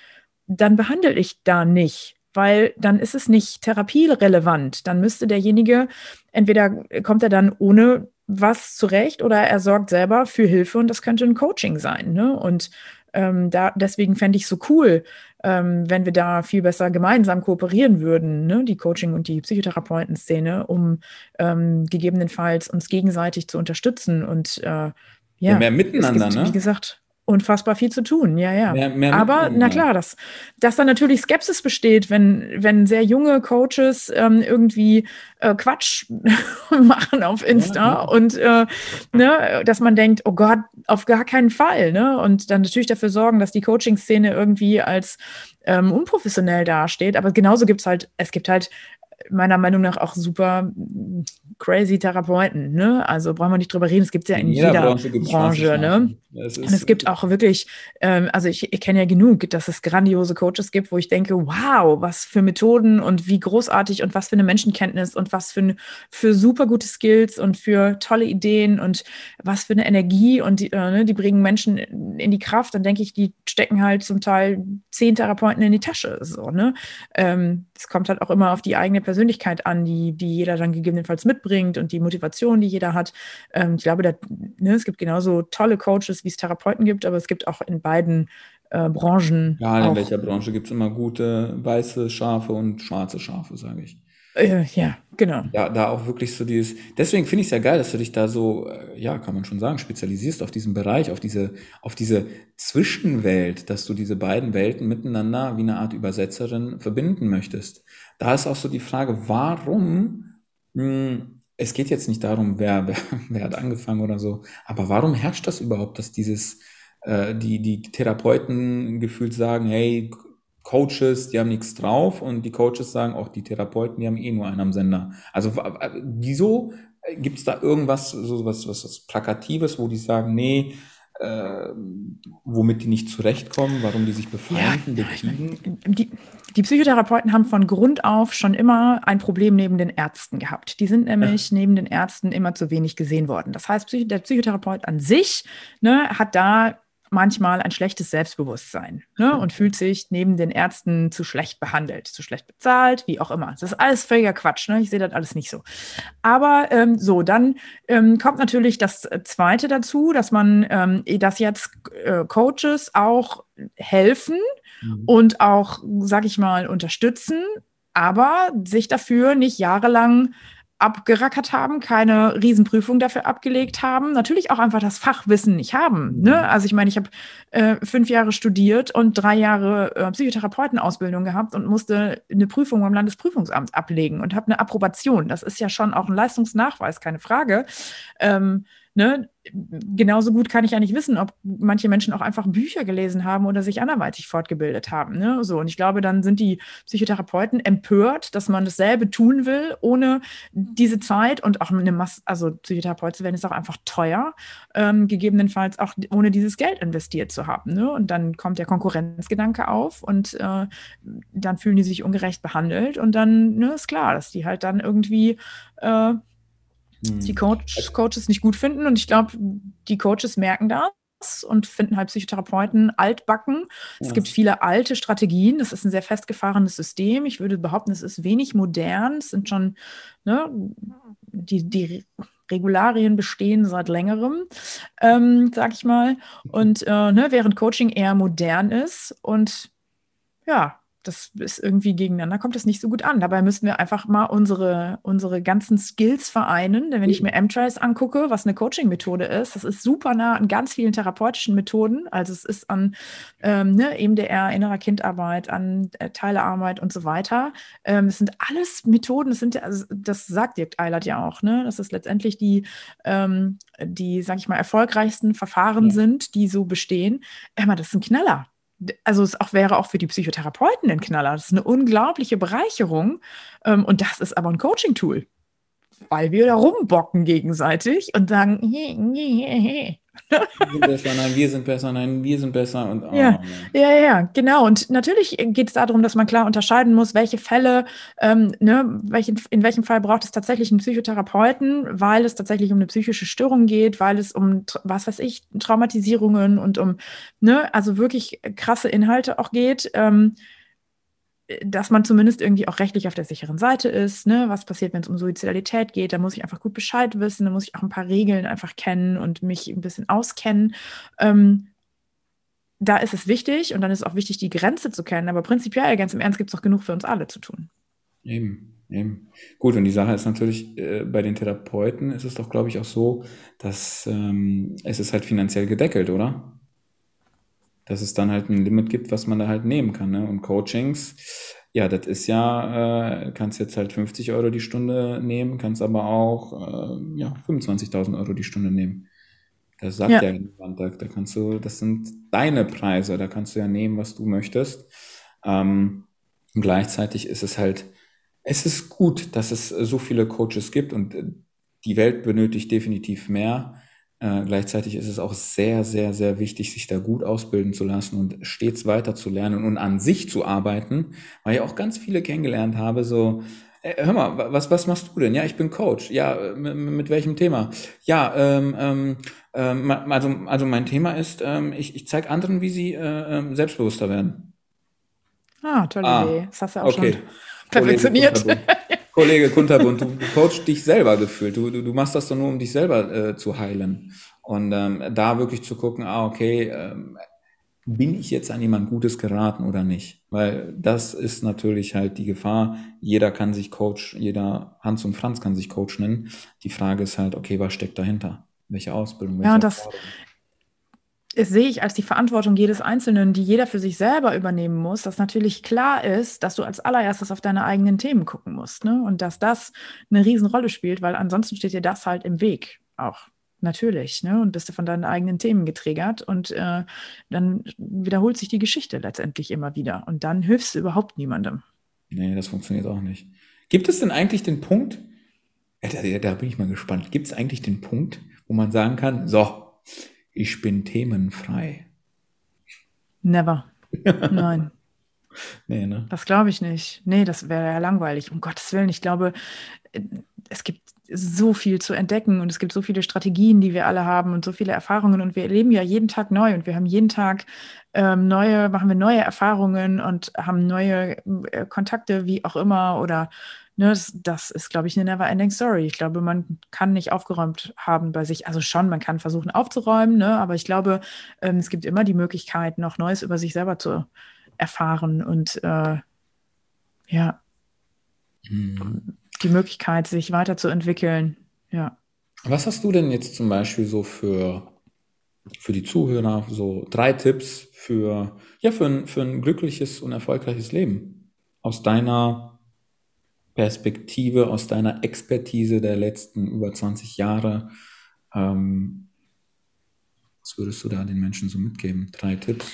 B: dann behandle ich da nicht, weil dann ist es nicht therapierelevant. Dann müsste derjenige, entweder kommt er dann ohne was zurecht oder er sorgt selber für Hilfe und das könnte ein Coaching sein. Ne? Und ähm, da, deswegen fände ich so cool, ähm, wenn wir da viel besser gemeinsam kooperieren würden, ne? die Coaching- und die Psychotherapeuten-Szene, um ähm, gegebenenfalls uns gegenseitig zu unterstützen und äh, ja,
A: ja, mehr miteinander, gibt,
B: ne? Wie gesagt, unfassbar viel zu tun, ja, ja. Mehr, mehr Aber na klar, dass, dass da natürlich Skepsis besteht, wenn, wenn sehr junge Coaches ähm, irgendwie äh, Quatsch machen auf Insta ja, ja. und äh, ne, dass man denkt, oh Gott, auf gar keinen Fall, ne? Und dann natürlich dafür sorgen, dass die Coaching-Szene irgendwie als ähm, unprofessionell dasteht. Aber genauso gibt es halt, es gibt halt meiner Meinung nach auch super crazy Therapeuten. Ne? Also brauchen wir nicht drüber reden. Es gibt ja in, in jeder, jeder, Branche. Branche ne? Und es gibt auch wirklich, ähm, also ich, ich kenne ja genug, dass es grandiose Coaches gibt, wo ich denke, wow, was für Methoden und wie großartig und was für eine Menschenkenntnis und was für, für super gute Skills und für tolle Ideen und was für eine Energie und die, äh, ne, die bringen Menschen in die Kraft. Dann denke ich, die stecken halt zum Teil zehn Therapeuten in die Tasche. So, ne? Ähm, es kommt halt auch immer auf die eigene Persönlichkeit an, die, die jeder dann gegebenenfalls mitbringt und die Motivation, die jeder hat. Ähm, ich glaube, da, ne, es gibt genauso tolle Coaches, wie es Therapeuten gibt, aber es gibt auch in beiden äh, Branchen.
A: Ja, in welcher Branche gibt es immer gute weiße Schafe und schwarze Schafe, sage ich.
B: Äh, ja, genau.
A: Ja, da auch wirklich so dieses. Deswegen finde ich es ja geil, dass du dich da so, äh, ja, kann man schon sagen, spezialisierst auf diesen Bereich, auf diese, auf diese Zwischenwelt, dass du diese beiden Welten miteinander wie eine Art Übersetzerin verbinden möchtest. Da ist auch so die Frage, warum, mh, hm, es geht jetzt nicht darum, wer, wer, wer hat angefangen oder so, aber warum herrscht das überhaupt, dass dieses, äh, die, die Therapeuten gefühlt sagen, hey, Coaches, die haben nichts drauf und die Coaches sagen auch, die Therapeuten, die haben eh nur einen am Sender. Also wieso gibt es da irgendwas, so was, was, was Plakatives, wo die sagen, nee, äh, womit die nicht zurechtkommen, warum die sich befeinden, ja, bekriegen?
B: Die, die, Psychotherapeuten haben von Grund auf schon immer ein Problem neben den Ärzten gehabt. Die sind nämlich ja. neben den Ärzten immer zu wenig gesehen worden. Das heißt, der Psychotherapeut an sich ne, hat da manchmal ein schlechtes Selbstbewusstsein ne, und fühlt sich neben den Ärzten zu schlecht behandelt, zu schlecht bezahlt, wie auch immer. Das ist alles völliger Quatsch. Ne? Ich sehe das alles nicht so. Aber ähm, so, dann ähm, kommt natürlich das Zweite dazu, dass man, ähm, dass jetzt äh, Coaches auch helfen mhm. und auch, sag ich mal, unterstützen, aber sich dafür nicht jahrelang abgerackert haben, keine Riesenprüfung dafür abgelegt haben, natürlich auch einfach das Fachwissen nicht haben. Ne? Mhm. Also ich meine, ich habe äh, fünf Jahre studiert und drei Jahre äh, Psychotherapeutenausbildung gehabt und musste eine Prüfung beim Landesprüfungsamt ablegen und habe eine Approbation. Das ist ja schon auch ein Leistungsnachweis, keine Frage. Ähm, ne, genauso gut kann ich ja nicht wissen, ob manche Menschen auch einfach Bücher gelesen haben oder sich anderweitig fortgebildet haben. Ne? So, und ich glaube, dann sind die Psychotherapeuten empört, dass man dasselbe tun will, ohne diese Zeit und auch eine Masse, also Psychotherapeut zu werden, ist auch einfach teuer, ähm, gegebenenfalls auch ohne dieses Geld investiert zu haben. Ne? Und dann kommt der Konkurrenzgedanke auf und äh, dann fühlen die sich ungerecht behandelt und dann ne, ist klar, dass die halt dann irgendwie äh, die hm. Coach, Coaches nicht gut finden. Und ich glaube, die Coaches merken das und finden halt Psychotherapeuten altbacken. Ja. Es gibt viele alte Strategien. Das ist ein sehr festgefahrenes System. Ich würde behaupten, es ist wenig modern. Es sind schon, ne, die, die Regularien bestehen seit längerem, ähm, sag ich mal. Und äh, ne, während Coaching eher modern ist und ja, das ist irgendwie gegeneinander, kommt das nicht so gut an. Dabei müssten wir einfach mal unsere, unsere ganzen Skills vereinen. Denn wenn ich mir M-Trials angucke, was eine Coaching-Methode ist, das ist super nah an ganz vielen therapeutischen Methoden. Also es ist an ähm, ne, EMDR, innerer Kindarbeit, an äh, Teilearbeit und so weiter. Ähm, es sind alles Methoden, das sind also, das sagt Dirk Eilert ja auch, ne? dass es letztendlich die, ähm, die, sag ich mal, erfolgreichsten Verfahren ja. sind, die so bestehen. Immer, das ist ein Knaller also es auch wäre auch für die Psychotherapeuten ein Knaller. Das ist eine unglaubliche Bereicherung. Ähm, und das ist aber ein Coaching-Tool, weil wir da rumbocken gegenseitig und sagen, hey, hey, hey.
A: Wir sind besser, nein, wir sind besser, nein, wir sind besser. Und,
B: oh, ja, ja, ja, genau. Und natürlich geht es darum, dass man klar unterscheiden muss, welche Fälle, ähm, ne, welchen, in welchem Fall braucht es tatsächlich einen Psychotherapeuten, weil es tatsächlich um eine psychische Störung geht, weil es um, was weiß ich, Traumatisierungen und um, ne, also wirklich krasse Inhalte auch geht. Ähm, dass man zumindest irgendwie auch rechtlich auf der sicheren Seite ist. Ne? Was passiert, wenn es um Suizidalität geht? Da muss ich einfach gut Bescheid wissen, da muss ich auch ein paar Regeln einfach kennen und mich ein bisschen auskennen. Ähm, da ist es wichtig und dann ist es auch wichtig, die Grenze zu kennen. Aber prinzipiell, ganz im Ernst, gibt es auch genug für uns alle zu tun.
A: Eben, eben. Gut, und die Sache ist natürlich, äh, bei den Therapeuten ist es doch, glaube ich, auch so, dass ähm, es ist halt finanziell gedeckelt, oder? Dass es dann halt ein Limit gibt, was man da halt nehmen kann. Ne? Und Coachings, ja, das ist ja, äh, kannst jetzt halt 50 Euro die Stunde nehmen, kannst aber auch äh, ja, 25.000 Euro die Stunde nehmen. Das sagt ja, ja niemand. Da, da, kannst du, das sind deine Preise, da kannst du ja nehmen, was du möchtest. Ähm, und gleichzeitig ist es halt, es ist gut, dass es so viele Coaches gibt und die Welt benötigt definitiv mehr. Äh, gleichzeitig ist es auch sehr, sehr, sehr wichtig, sich da gut ausbilden zu lassen und stets weiter zu lernen und an sich zu arbeiten, weil ich auch ganz viele kennengelernt habe, so, äh, hör mal, was, was machst du denn? Ja, ich bin Coach. Ja, mit, mit welchem Thema? Ja, ähm, ähm, ähm, also, also mein Thema ist, ähm, ich, ich zeige anderen, wie sie äh, ähm, selbstbewusster werden.
B: Ah, tolle ah, Idee. Das hast du auch okay. schon perfektioniert.
A: Kollege Kunterbund, du, du coachst dich selber gefühlt. Du, du, du machst das doch nur, um dich selber äh, zu heilen. Und ähm, da wirklich zu gucken, ah, okay, ähm, bin ich jetzt an jemand Gutes geraten oder nicht? Weil das ist natürlich halt die Gefahr. Jeder kann sich Coach, jeder Hans und Franz kann sich Coach nennen. Die Frage ist halt, okay, was steckt dahinter? Welche Ausbildung? Welche
B: ja, das, es sehe ich als die Verantwortung jedes Einzelnen, die jeder für sich selber übernehmen muss, dass natürlich klar ist, dass du als allererstes auf deine eigenen Themen gucken musst. Ne? Und dass das eine Riesenrolle spielt, weil ansonsten steht dir das halt im Weg auch. Natürlich, ne? Und bist du von deinen eigenen Themen getriggert und äh, dann wiederholt sich die Geschichte letztendlich immer wieder. Und dann hilfst du überhaupt niemandem.
A: Nee, das funktioniert auch nicht. Gibt es denn eigentlich den Punkt, da, da bin ich mal gespannt, gibt es eigentlich den Punkt, wo man sagen kann, so, ich bin themenfrei.
B: Never. Nein.
A: Nee, ne?
B: Das glaube ich nicht. Nee, das wäre ja langweilig. Um Gottes Willen. Ich glaube, es gibt so viel zu entdecken und es gibt so viele Strategien, die wir alle haben und so viele Erfahrungen und wir erleben ja jeden Tag neu und wir haben jeden Tag ähm, neue, machen wir neue Erfahrungen und haben neue äh, Kontakte, wie auch immer oder ne, das, das ist, glaube ich, eine never-ending Story. Ich glaube, man kann nicht aufgeräumt haben bei sich. Also schon, man kann versuchen aufzuräumen, ne, aber ich glaube, ähm, es gibt immer die Möglichkeit, noch Neues über sich selber zu erfahren und äh, ja. Mhm die Möglichkeit, sich weiterzuentwickeln. Ja.
A: Was hast du denn jetzt zum Beispiel so für, für die Zuhörer, so drei Tipps für, ja, für ein, für ein glückliches und erfolgreiches Leben? Aus deiner Perspektive, aus deiner Expertise der letzten über 20 Jahre. Ähm, was würdest du da den Menschen so mitgeben? Drei Tipps?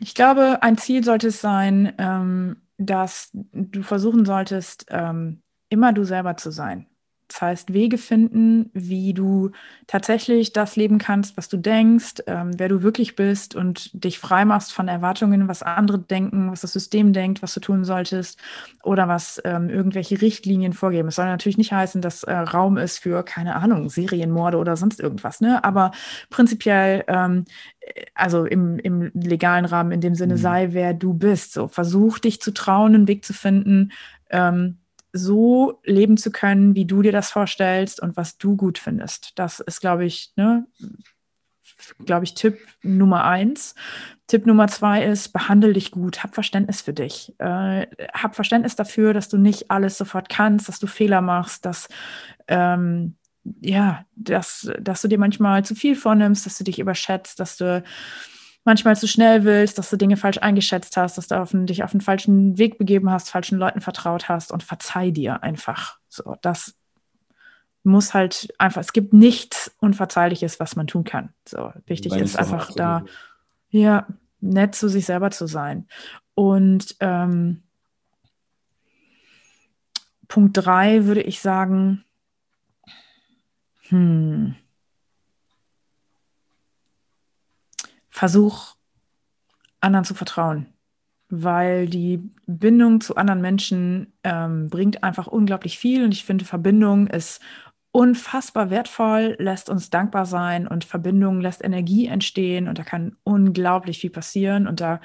B: Ich glaube, ein Ziel sollte es sein, ähm, dass du versuchen solltest, ähm, immer du selber zu sein. Das heißt, Wege finden, wie du tatsächlich das leben kannst, was du denkst, ähm, wer du wirklich bist und dich frei machst von Erwartungen, was andere denken, was das System denkt, was du tun solltest oder was ähm, irgendwelche Richtlinien vorgeben. Es soll natürlich nicht heißen, dass äh, Raum ist für, keine Ahnung, Serienmorde oder sonst irgendwas, ne? Aber prinzipiell, ähm, also im, im legalen Rahmen, in dem Sinne, mhm. sei wer du bist. So, versuch dich zu trauen, einen Weg zu finden, ähm, so leben zu können, wie du dir das vorstellst und was du gut findest. Das ist, glaube ich, ne, glaube ich, Tipp Nummer eins. Tipp Nummer zwei ist, behandle dich gut, hab Verständnis für dich. Äh, hab Verständnis dafür, dass du nicht alles sofort kannst, dass du Fehler machst, dass ähm, ja, dass, dass du dir manchmal zu viel vornimmst, dass du dich überschätzt, dass du manchmal zu schnell willst, dass du Dinge falsch eingeschätzt hast, dass du auf, dich auf den falschen Weg begeben hast, falschen Leuten vertraut hast und verzeih dir einfach. So, das muss halt einfach, es gibt nichts Unverzeihliches, was man tun kann. So, wichtig ist einfach da, ja, nett zu sich selber zu sein. Und ähm, Punkt drei würde ich sagen, hm, versuch, anderen zu vertrauen, weil die Bindung zu anderen Menschen ähm, bringt einfach unglaublich viel. Und ich finde, Verbindung ist unfassbar wertvoll, lässt uns dankbar sein und Verbindung lässt Energie entstehen. Und da kann unglaublich viel passieren. Und da,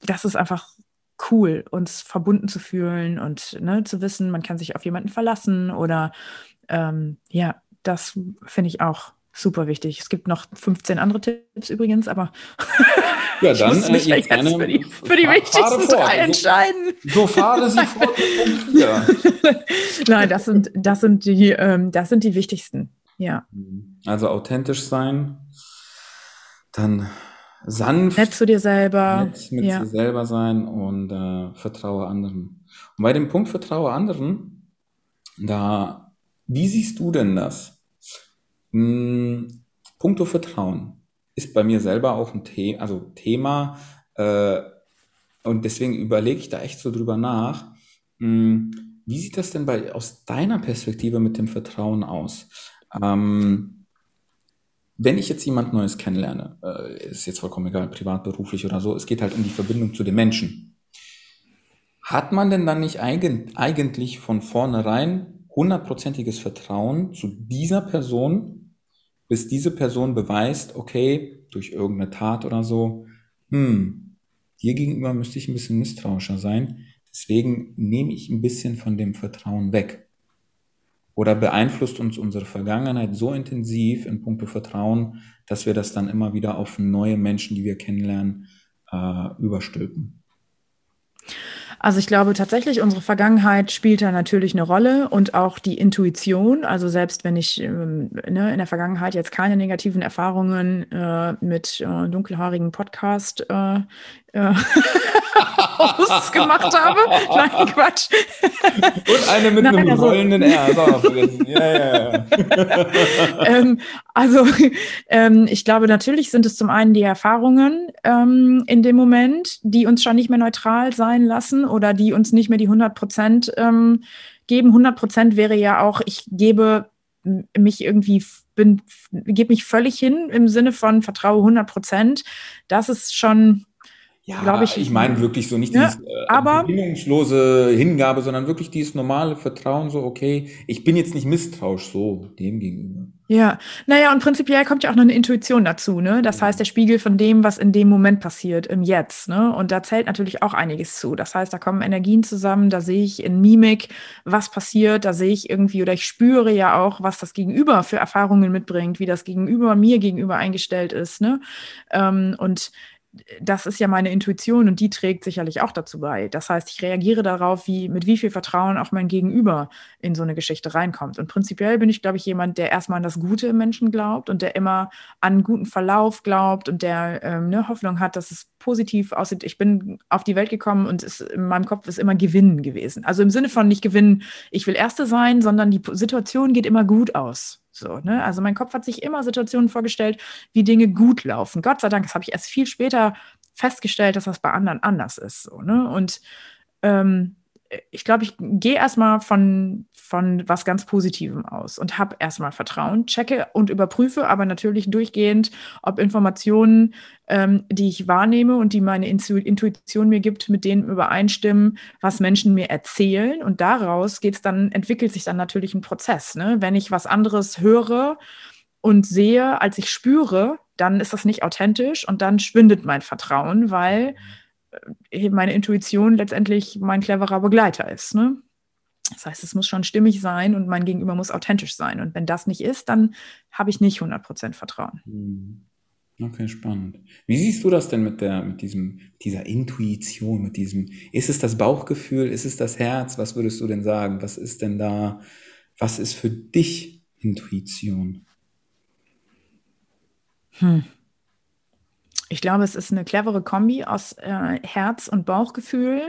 B: das ist einfach cool, uns verbunden zu fühlen und ne, zu wissen, man kann sich auf jemanden verlassen oder ähm, ja, das finde ich auch super wichtig. Es gibt noch 15 andere Tipps übrigens, aber
A: ja, dann, ich muss mich
B: äh, jetzt eine, für die, für die wichtigsten drei entscheiden.
A: So, so fahre Sie fort.
B: ja. Nein, das sind, das, sind die, ähm, das sind die wichtigsten. Ja.
A: Also authentisch sein, dann sanft.
B: Nett zu dir selber.
A: Nett mit ja. dir selber sein und äh, vertraue anderen. Und bei dem Punkt Vertraue anderen, da, wie siehst du denn das? Hm, Punkto Vertrauen ist bei mir selber auch ein The also Thema äh, und deswegen überlege ich da echt so drüber nach. Hm, wie sieht das denn bei, aus deiner Perspektive mit dem Vertrauen aus? Ähm, wenn ich jetzt jemand Neues kennenlerne, äh, ist jetzt vollkommen egal, privat, beruflich oder so, es geht halt um die Verbindung zu den Menschen. Hat man denn dann nicht eigen, eigentlich von vornherein hundertprozentiges Vertrauen zu dieser Person, bis diese Person beweist, okay, durch irgendeine Tat oder so, hm, dir gegenüber müsste ich ein bisschen misstrauischer sein. Deswegen nehme ich ein bisschen von dem Vertrauen weg. Oder beeinflusst uns unsere Vergangenheit so intensiv in puncto Vertrauen, dass wir das dann immer wieder auf neue Menschen, die wir kennenlernen, äh, überstülpen.
B: Also ich glaube tatsächlich, unsere Vergangenheit spielt da natürlich eine Rolle und auch die Intuition. Also selbst wenn ich ähm, ne, in der Vergangenheit jetzt keine negativen Erfahrungen äh, mit äh, dunkelhaarigen Podcast äh, äh gemacht habe. Nein, Quatsch.
A: Und eine mit Nein, einem also, rollenden R. Ja, ja.
B: ähm, also ähm, ich glaube, natürlich sind es zum einen die Erfahrungen ähm, in dem Moment, die uns schon nicht mehr neutral sein lassen oder die uns nicht mehr die 100 Prozent ähm, geben. 100 Prozent wäre ja auch, ich gebe mich irgendwie bin, gebe mich völlig hin im Sinne von vertraue 100 Prozent. Das ist schon,
A: ja, glaube ich. Ich meine wirklich so nicht
B: ja,
A: dieses äh,
B: aber,
A: bedingungslose Hingabe, sondern wirklich dieses normale Vertrauen, so, okay, ich bin jetzt nicht misstrauisch so dem gegenüber.
B: Ja, naja, und prinzipiell kommt ja auch noch eine Intuition dazu, ne? Das heißt, der Spiegel von dem, was in dem Moment passiert, im Jetzt, ne? Und da zählt natürlich auch einiges zu. Das heißt, da kommen Energien zusammen, da sehe ich in Mimik, was passiert, da sehe ich irgendwie oder ich spüre ja auch, was das Gegenüber für Erfahrungen mitbringt, wie das Gegenüber mir gegenüber eingestellt ist, ne? Ähm, und das ist ja meine Intuition und die trägt sicherlich auch dazu bei. Das heißt, ich reagiere darauf, wie, mit wie viel Vertrauen auch mein Gegenüber in so eine Geschichte reinkommt. Und prinzipiell bin ich, glaube ich, jemand, der erstmal an das Gute im Menschen glaubt und der immer an einen guten Verlauf glaubt und der ähm, eine Hoffnung hat, dass es positiv aussieht. Ich bin auf die Welt gekommen und es, in meinem Kopf ist immer Gewinnen gewesen. Also im Sinne von nicht gewinnen, ich will Erste sein, sondern die Situation geht immer gut aus. So, ne? Also mein Kopf hat sich immer Situationen vorgestellt, wie Dinge gut laufen. Gott sei Dank, das habe ich erst viel später festgestellt, dass das bei anderen anders ist. So, ne? Und ähm, ich glaube, ich gehe erstmal von, von was ganz Positivem aus und habe erstmal Vertrauen, checke und überprüfe aber natürlich durchgehend, ob Informationen, ähm, die ich wahrnehme und die meine Intuition mir gibt, mit denen übereinstimmen, was Menschen mir erzählen. Und daraus geht's dann, entwickelt sich dann natürlich ein Prozess. Ne? Wenn ich was anderes höre und sehe, als ich spüre, dann ist das nicht authentisch und dann schwindet mein Vertrauen, weil äh, meine Intuition letztendlich mein cleverer Begleiter ist. Ne? Das heißt, es muss schon stimmig sein und mein Gegenüber muss authentisch sein. Und wenn das nicht ist, dann habe ich nicht 100% Vertrauen.
A: Hm. Okay, spannend. Wie siehst du das denn mit der, mit diesem, dieser Intuition, mit diesem, ist es das Bauchgefühl, ist es das Herz? Was würdest du denn sagen? Was ist denn da, was ist für dich Intuition?
B: Hm. Ich glaube, es ist eine clevere Kombi aus äh, Herz- und Bauchgefühl,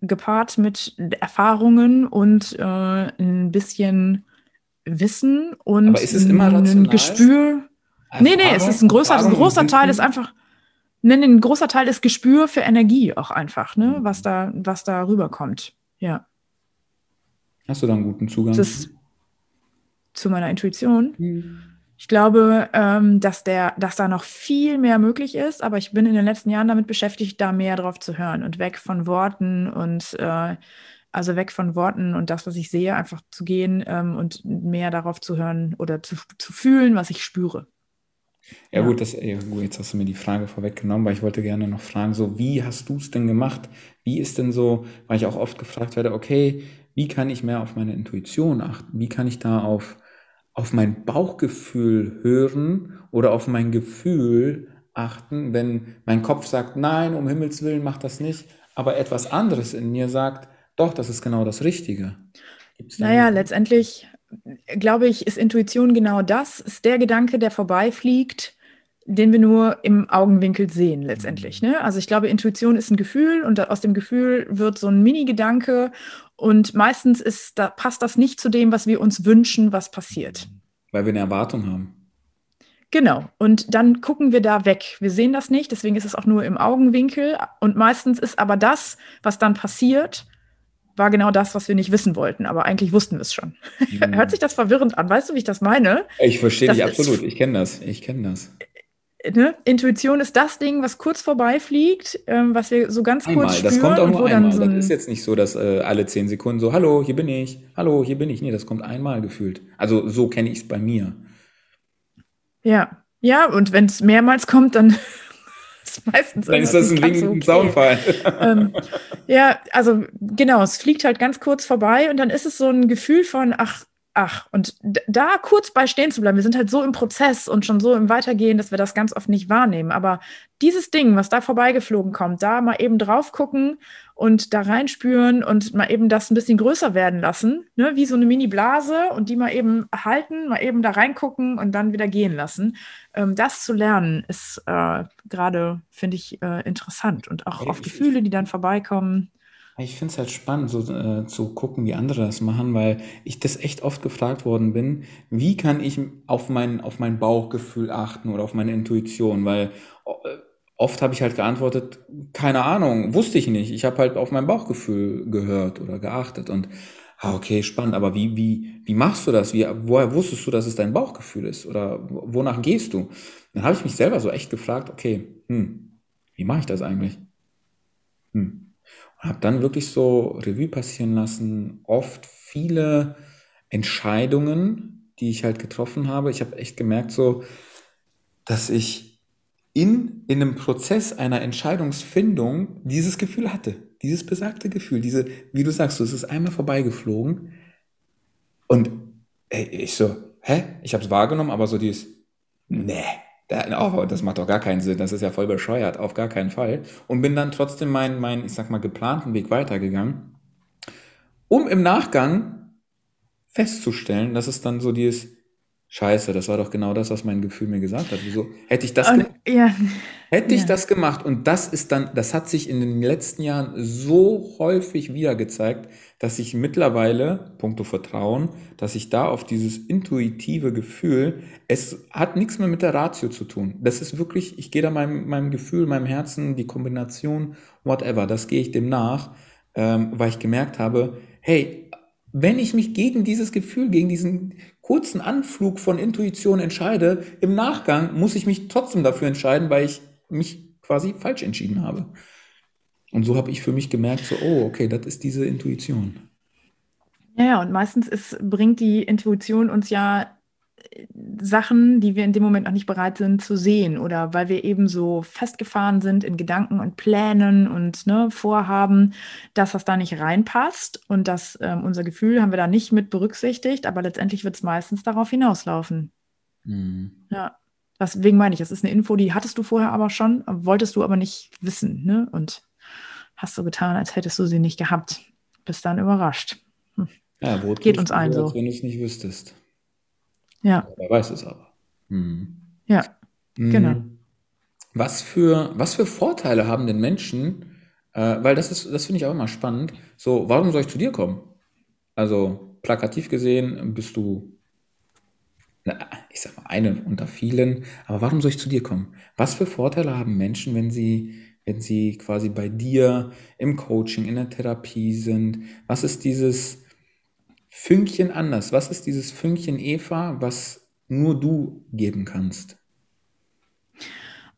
B: gepaart mit Erfahrungen und äh, ein bisschen Wissen und
A: Aber ist es immer ein
B: Gespür. Erfahrung, nee, nee, es ist ein großer, ein großer Teil ist einfach, nee, nee, ein großer Teil ist Gespür für Energie auch einfach, ne, mhm. was da, was da rüberkommt. Ja.
A: Hast du da einen guten Zugang?
B: Das ist zu meiner Intuition. Mhm. Ich glaube, ähm, dass, der, dass da noch viel mehr möglich ist, aber ich bin in den letzten Jahren damit beschäftigt, da mehr drauf zu hören und weg von Worten und äh, also weg von Worten und das, was ich sehe, einfach zu gehen ähm, und mehr darauf zu hören oder zu, zu fühlen, was ich spüre.
A: Ja, ja. gut, das, ja, gut, jetzt hast du mir die Frage vorweggenommen, weil ich wollte gerne noch fragen, so, wie hast du es denn gemacht? Wie ist denn so, weil ich auch oft gefragt werde, okay, wie kann ich mehr auf meine Intuition achten? Wie kann ich da auf auf mein Bauchgefühl hören oder auf mein Gefühl achten, wenn mein Kopf sagt, nein, um Himmels Willen mach das nicht, aber etwas anderes in mir sagt, doch, das ist genau das Richtige.
B: Naja, letztendlich glaube ich, ist Intuition genau das, ist der Gedanke, der vorbeifliegt, den wir nur im Augenwinkel sehen letztendlich. Ne? Also ich glaube, Intuition ist ein Gefühl und aus dem Gefühl wird so ein Mini-Gedanke und meistens ist, da, passt das nicht zu dem, was wir uns wünschen, was passiert.
A: Weil wir eine Erwartung haben.
B: Genau. Und dann gucken wir da weg. Wir sehen das nicht, deswegen ist es auch nur im Augenwinkel. Und meistens ist aber das, was dann passiert, war genau das, was wir nicht wissen wollten. Aber eigentlich wussten wir es schon. Mhm. Hört sich das verwirrend an? Weißt du, wie ich das meine?
A: Ich verstehe dich absolut. Ich kenne das. Ich kenne das
B: ne, Intuition ist das Ding, was kurz vorbeifliegt, ähm, was wir so ganz
A: einmal.
B: kurz spüren.
A: Das kommt auch nur einmal. So das ist jetzt nicht so, dass äh, alle zehn Sekunden so, hallo, hier bin ich, hallo, hier bin ich. Nee, das kommt einmal gefühlt. Also so kenne ich es bei mir.
B: Ja, ja, und wenn es mehrmals kommt, dann ist meistens
A: Dann ist das ein Ding, okay. ein Zaunfall.
B: ähm, ja, also genau, es fliegt halt ganz kurz vorbei und dann ist es so ein Gefühl von, ach, ach, und da kurz bei stehen zu bleiben, wir sind halt so im Prozess und schon so im Weitergehen, dass wir das ganz oft nicht wahrnehmen. Aber dieses Ding, was da vorbeigeflogen kommt, da mal eben drauf gucken und da reinspüren und mal eben das ein bisschen größer werden lassen, ne, wie so eine Mini-Blase und die mal eben halten, mal eben da reingucken und dann wieder gehen lassen. Ähm, das zu lernen ist äh, gerade, finde ich, äh, interessant und auch auf Gefühle, die dann vorbeikommen.
A: Ich finde es halt spannend, so äh, zu gucken, wie andere das machen, weil ich das echt oft gefragt worden bin, wie kann ich auf mein, auf mein Bauchgefühl achten oder auf meine Intuition, weil äh, oft habe ich halt geantwortet, keine Ahnung, wusste ich nicht. Ich habe halt auf mein Bauchgefühl gehört oder geachtet und Ah, okay, spannend. Aber wie, wie, wie machst du das? Wie, woher wusstest du, dass es dein Bauchgefühl ist? Oder wonach gehst du? Dann habe ich mich selber so echt gefragt, okay, hm, wie mache ich das eigentlich? Hm. Habe dann wirklich so Revue passieren lassen, oft viele Entscheidungen, die ich halt getroffen habe. Ich habe echt gemerkt so, dass ich in, in einem Prozess einer Entscheidungsfindung dieses Gefühl hatte. Dieses besagte Gefühl, diese, wie du sagst, so, es ist einmal vorbeigeflogen. Und ey, ich so, hä? Ich habe es wahrgenommen, aber so dieses, nee, oh, das macht doch gar keinen Sinn, das ist ja voll bescheuert, auf gar keinen Fall. Und bin dann trotzdem meinen, mein, ich sag mal, geplanten Weg weitergegangen, um im Nachgang festzustellen, dass es dann so dieses, Scheiße, das war doch genau das, was mein Gefühl mir gesagt hat. Wieso hätte ich das
B: Und, ja.
A: Hätte ich
B: Ja.
A: das gemacht und das ist dann, das hat sich in den letzten Jahren so häufig wieder gezeigt, dass ich mittlerweile, puncto Vertrauen, dass ich da auf dieses intuitive Gefühl, es hat nichts mehr mit der Ratio zu tun. Das ist wirklich, ich gehe da meinem, meinem Gefühl, meinem Herzen, die Kombination, whatever, das gehe ich dem nach, ähm, weil ich gemerkt habe, hey, wenn ich mich gegen dieses Gefühl, gegen diesen kurzen Anflug von Intuition entscheide, im Nachgang muss ich mich trotzdem dafür entscheiden, weil ich mich quasi falsch entschieden habe. Und so habe ich für mich gemerkt, so, oh, okay, das ist diese Intuition.
B: Ja, und meistens ist, bringt die Intuition uns ja Sachen, die wir in dem Moment noch nicht bereit sind zu sehen oder weil wir eben so festgefahren sind in Gedanken und Plänen und ne, Vorhaben, dass das da nicht reinpasst und dass ähm, unser Gefühl haben wir da nicht mit berücksichtigt, aber letztendlich wird es meistens darauf hinauslaufen.
A: Hm.
B: Ja, deswegen meine ich, es ist eine Info, die hattest du vorher aber schon, wolltest du aber nicht wissen, ne? Und hast so getan, als hättest du sie nicht gehabt. Bist dann überrascht.
A: Ja, wo
B: Geht uns allen
A: so. wenn du es nicht wüsstest.
B: Ja,
A: Wer weiß es aber. Hm.
B: ja, genau.
A: Hm. Was für, was für Vorteile haben denn Menschen, äh, weil das ist, das finde ich auch immer spannend, so, warum soll ich zu dir kommen? Also, plakativ gesehen bist du, na, ich sag mal, eine unter vielen, aber warum soll ich zu dir kommen? Was für Vorteile haben Menschen, wenn sie, wenn sie quasi bei dir im Coaching, in der Therapie sind? Was ist dieses Fünkchen anders? Was ist dieses Fünkchen Eva, was nur du geben kannst?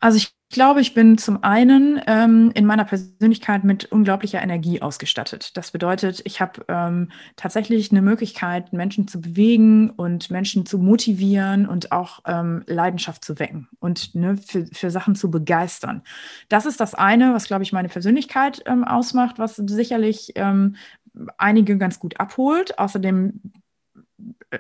B: Also ich glaube, ich bin zum einen ähm, in meiner Persönlichkeit mit unglaublicher Energie ausgestattet. Das bedeutet, ich habe ähm, tatsächlich eine Möglichkeit, Menschen zu bewegen und Menschen zu motivieren und auch ähm, Leidenschaft zu wecken und ne, für, für Sachen zu begeistern. Das ist das eine, was, glaube ich, meine Persönlichkeit ähm, ausmacht, was sicherlich ähm, einige ganz gut abholt. Außerdem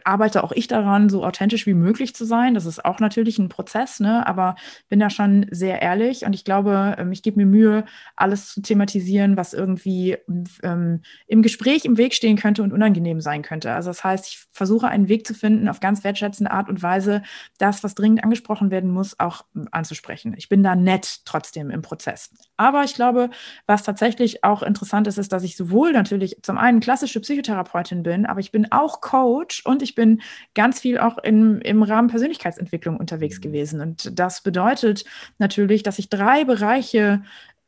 B: arbeite auch ich daran, so authentisch wie möglich zu sein. Das ist auch natürlich ein Prozess, ne? aber bin da schon sehr ehrlich und ich glaube, ähm, ich gebe mir Mühe, alles zu thematisieren, was irgendwie ähm, im Gespräch im Weg stehen könnte und unangenehm sein könnte. Also das heißt, ich versuche einen Weg zu finden, auf ganz wertschätzende Art und Weise, das, was dringend angesprochen werden muss, auch anzusprechen. Ich bin da nett trotzdem im Prozess. Aber ich glaube, was tatsächlich auch interessant ist, ist, dass ich sowohl natürlich zum einen klassische Psychotherapeutin bin, aber ich bin auch Coach und ich bin ganz viel auch im, im Rahmen Persönlichkeitsentwicklung unterwegs gewesen. Und das bedeutet natürlich, dass ich drei Bereiche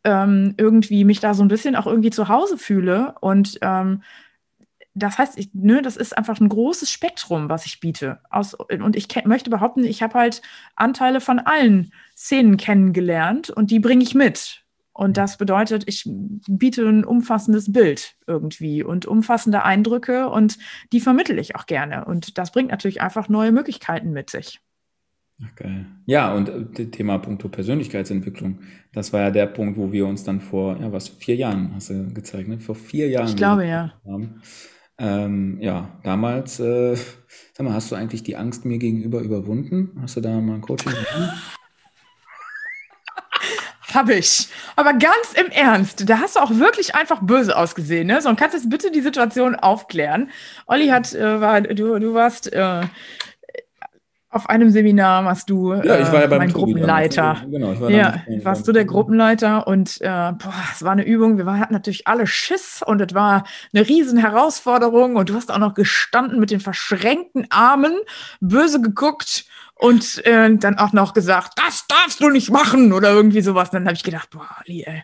B: ähm, irgendwie mich da so ein bisschen auch irgendwie zu Hause fühle. Und ähm, das heißt, ich, ne, das ist einfach ein großes Spektrum, was ich biete. Aus, und ich möchte behaupten, ich habe halt Anteile von allen Szenen kennengelernt und die bringe ich mit. Und das bedeutet, ich biete ein umfassendes Bild irgendwie und umfassende Eindrücke und die vermittle ich auch gerne. Und das bringt natürlich einfach neue Möglichkeiten mit sich.
A: Ach, geil. Ja, und äh, Thema Punkto Persönlichkeitsentwicklung, das war ja der Punkt, wo wir uns dann vor, ja, was, vier Jahren, hast du gezeigt, ne? Vor vier Jahren.
B: Ich glaube, ja.
A: Haben. Ähm, ja, damals, äh, sag mal, hast du eigentlich die Angst mir gegenüber überwunden? Hast du da mal ein Coaching gemacht?
B: Habe ich. Aber ganz im Ernst, da hast du auch wirklich einfach böse ausgesehen. Ne? So, und kannst jetzt bitte die Situation aufklären. Olli hat, äh, war, du, du warst äh, auf einem Seminar, warst du
A: Ja, ich war ja
B: äh,
A: beim
B: mein
A: Tobi
B: Gruppenleiter.
A: damals. Genau, ich war
B: Ja,
A: beim-
B: warst du der. Gruppenleiter und äh, boah, es war eine Übung. Wir hatten natürlich alle Schiss und es war eine riesen Herausforderung und du hast auch noch gestanden mit den verschränkten Armen, böse geguckt und äh, dann auch noch gesagt, das darfst du nicht machen oder irgendwie sowas. Dann habe ich gedacht, boah, Ali, ey,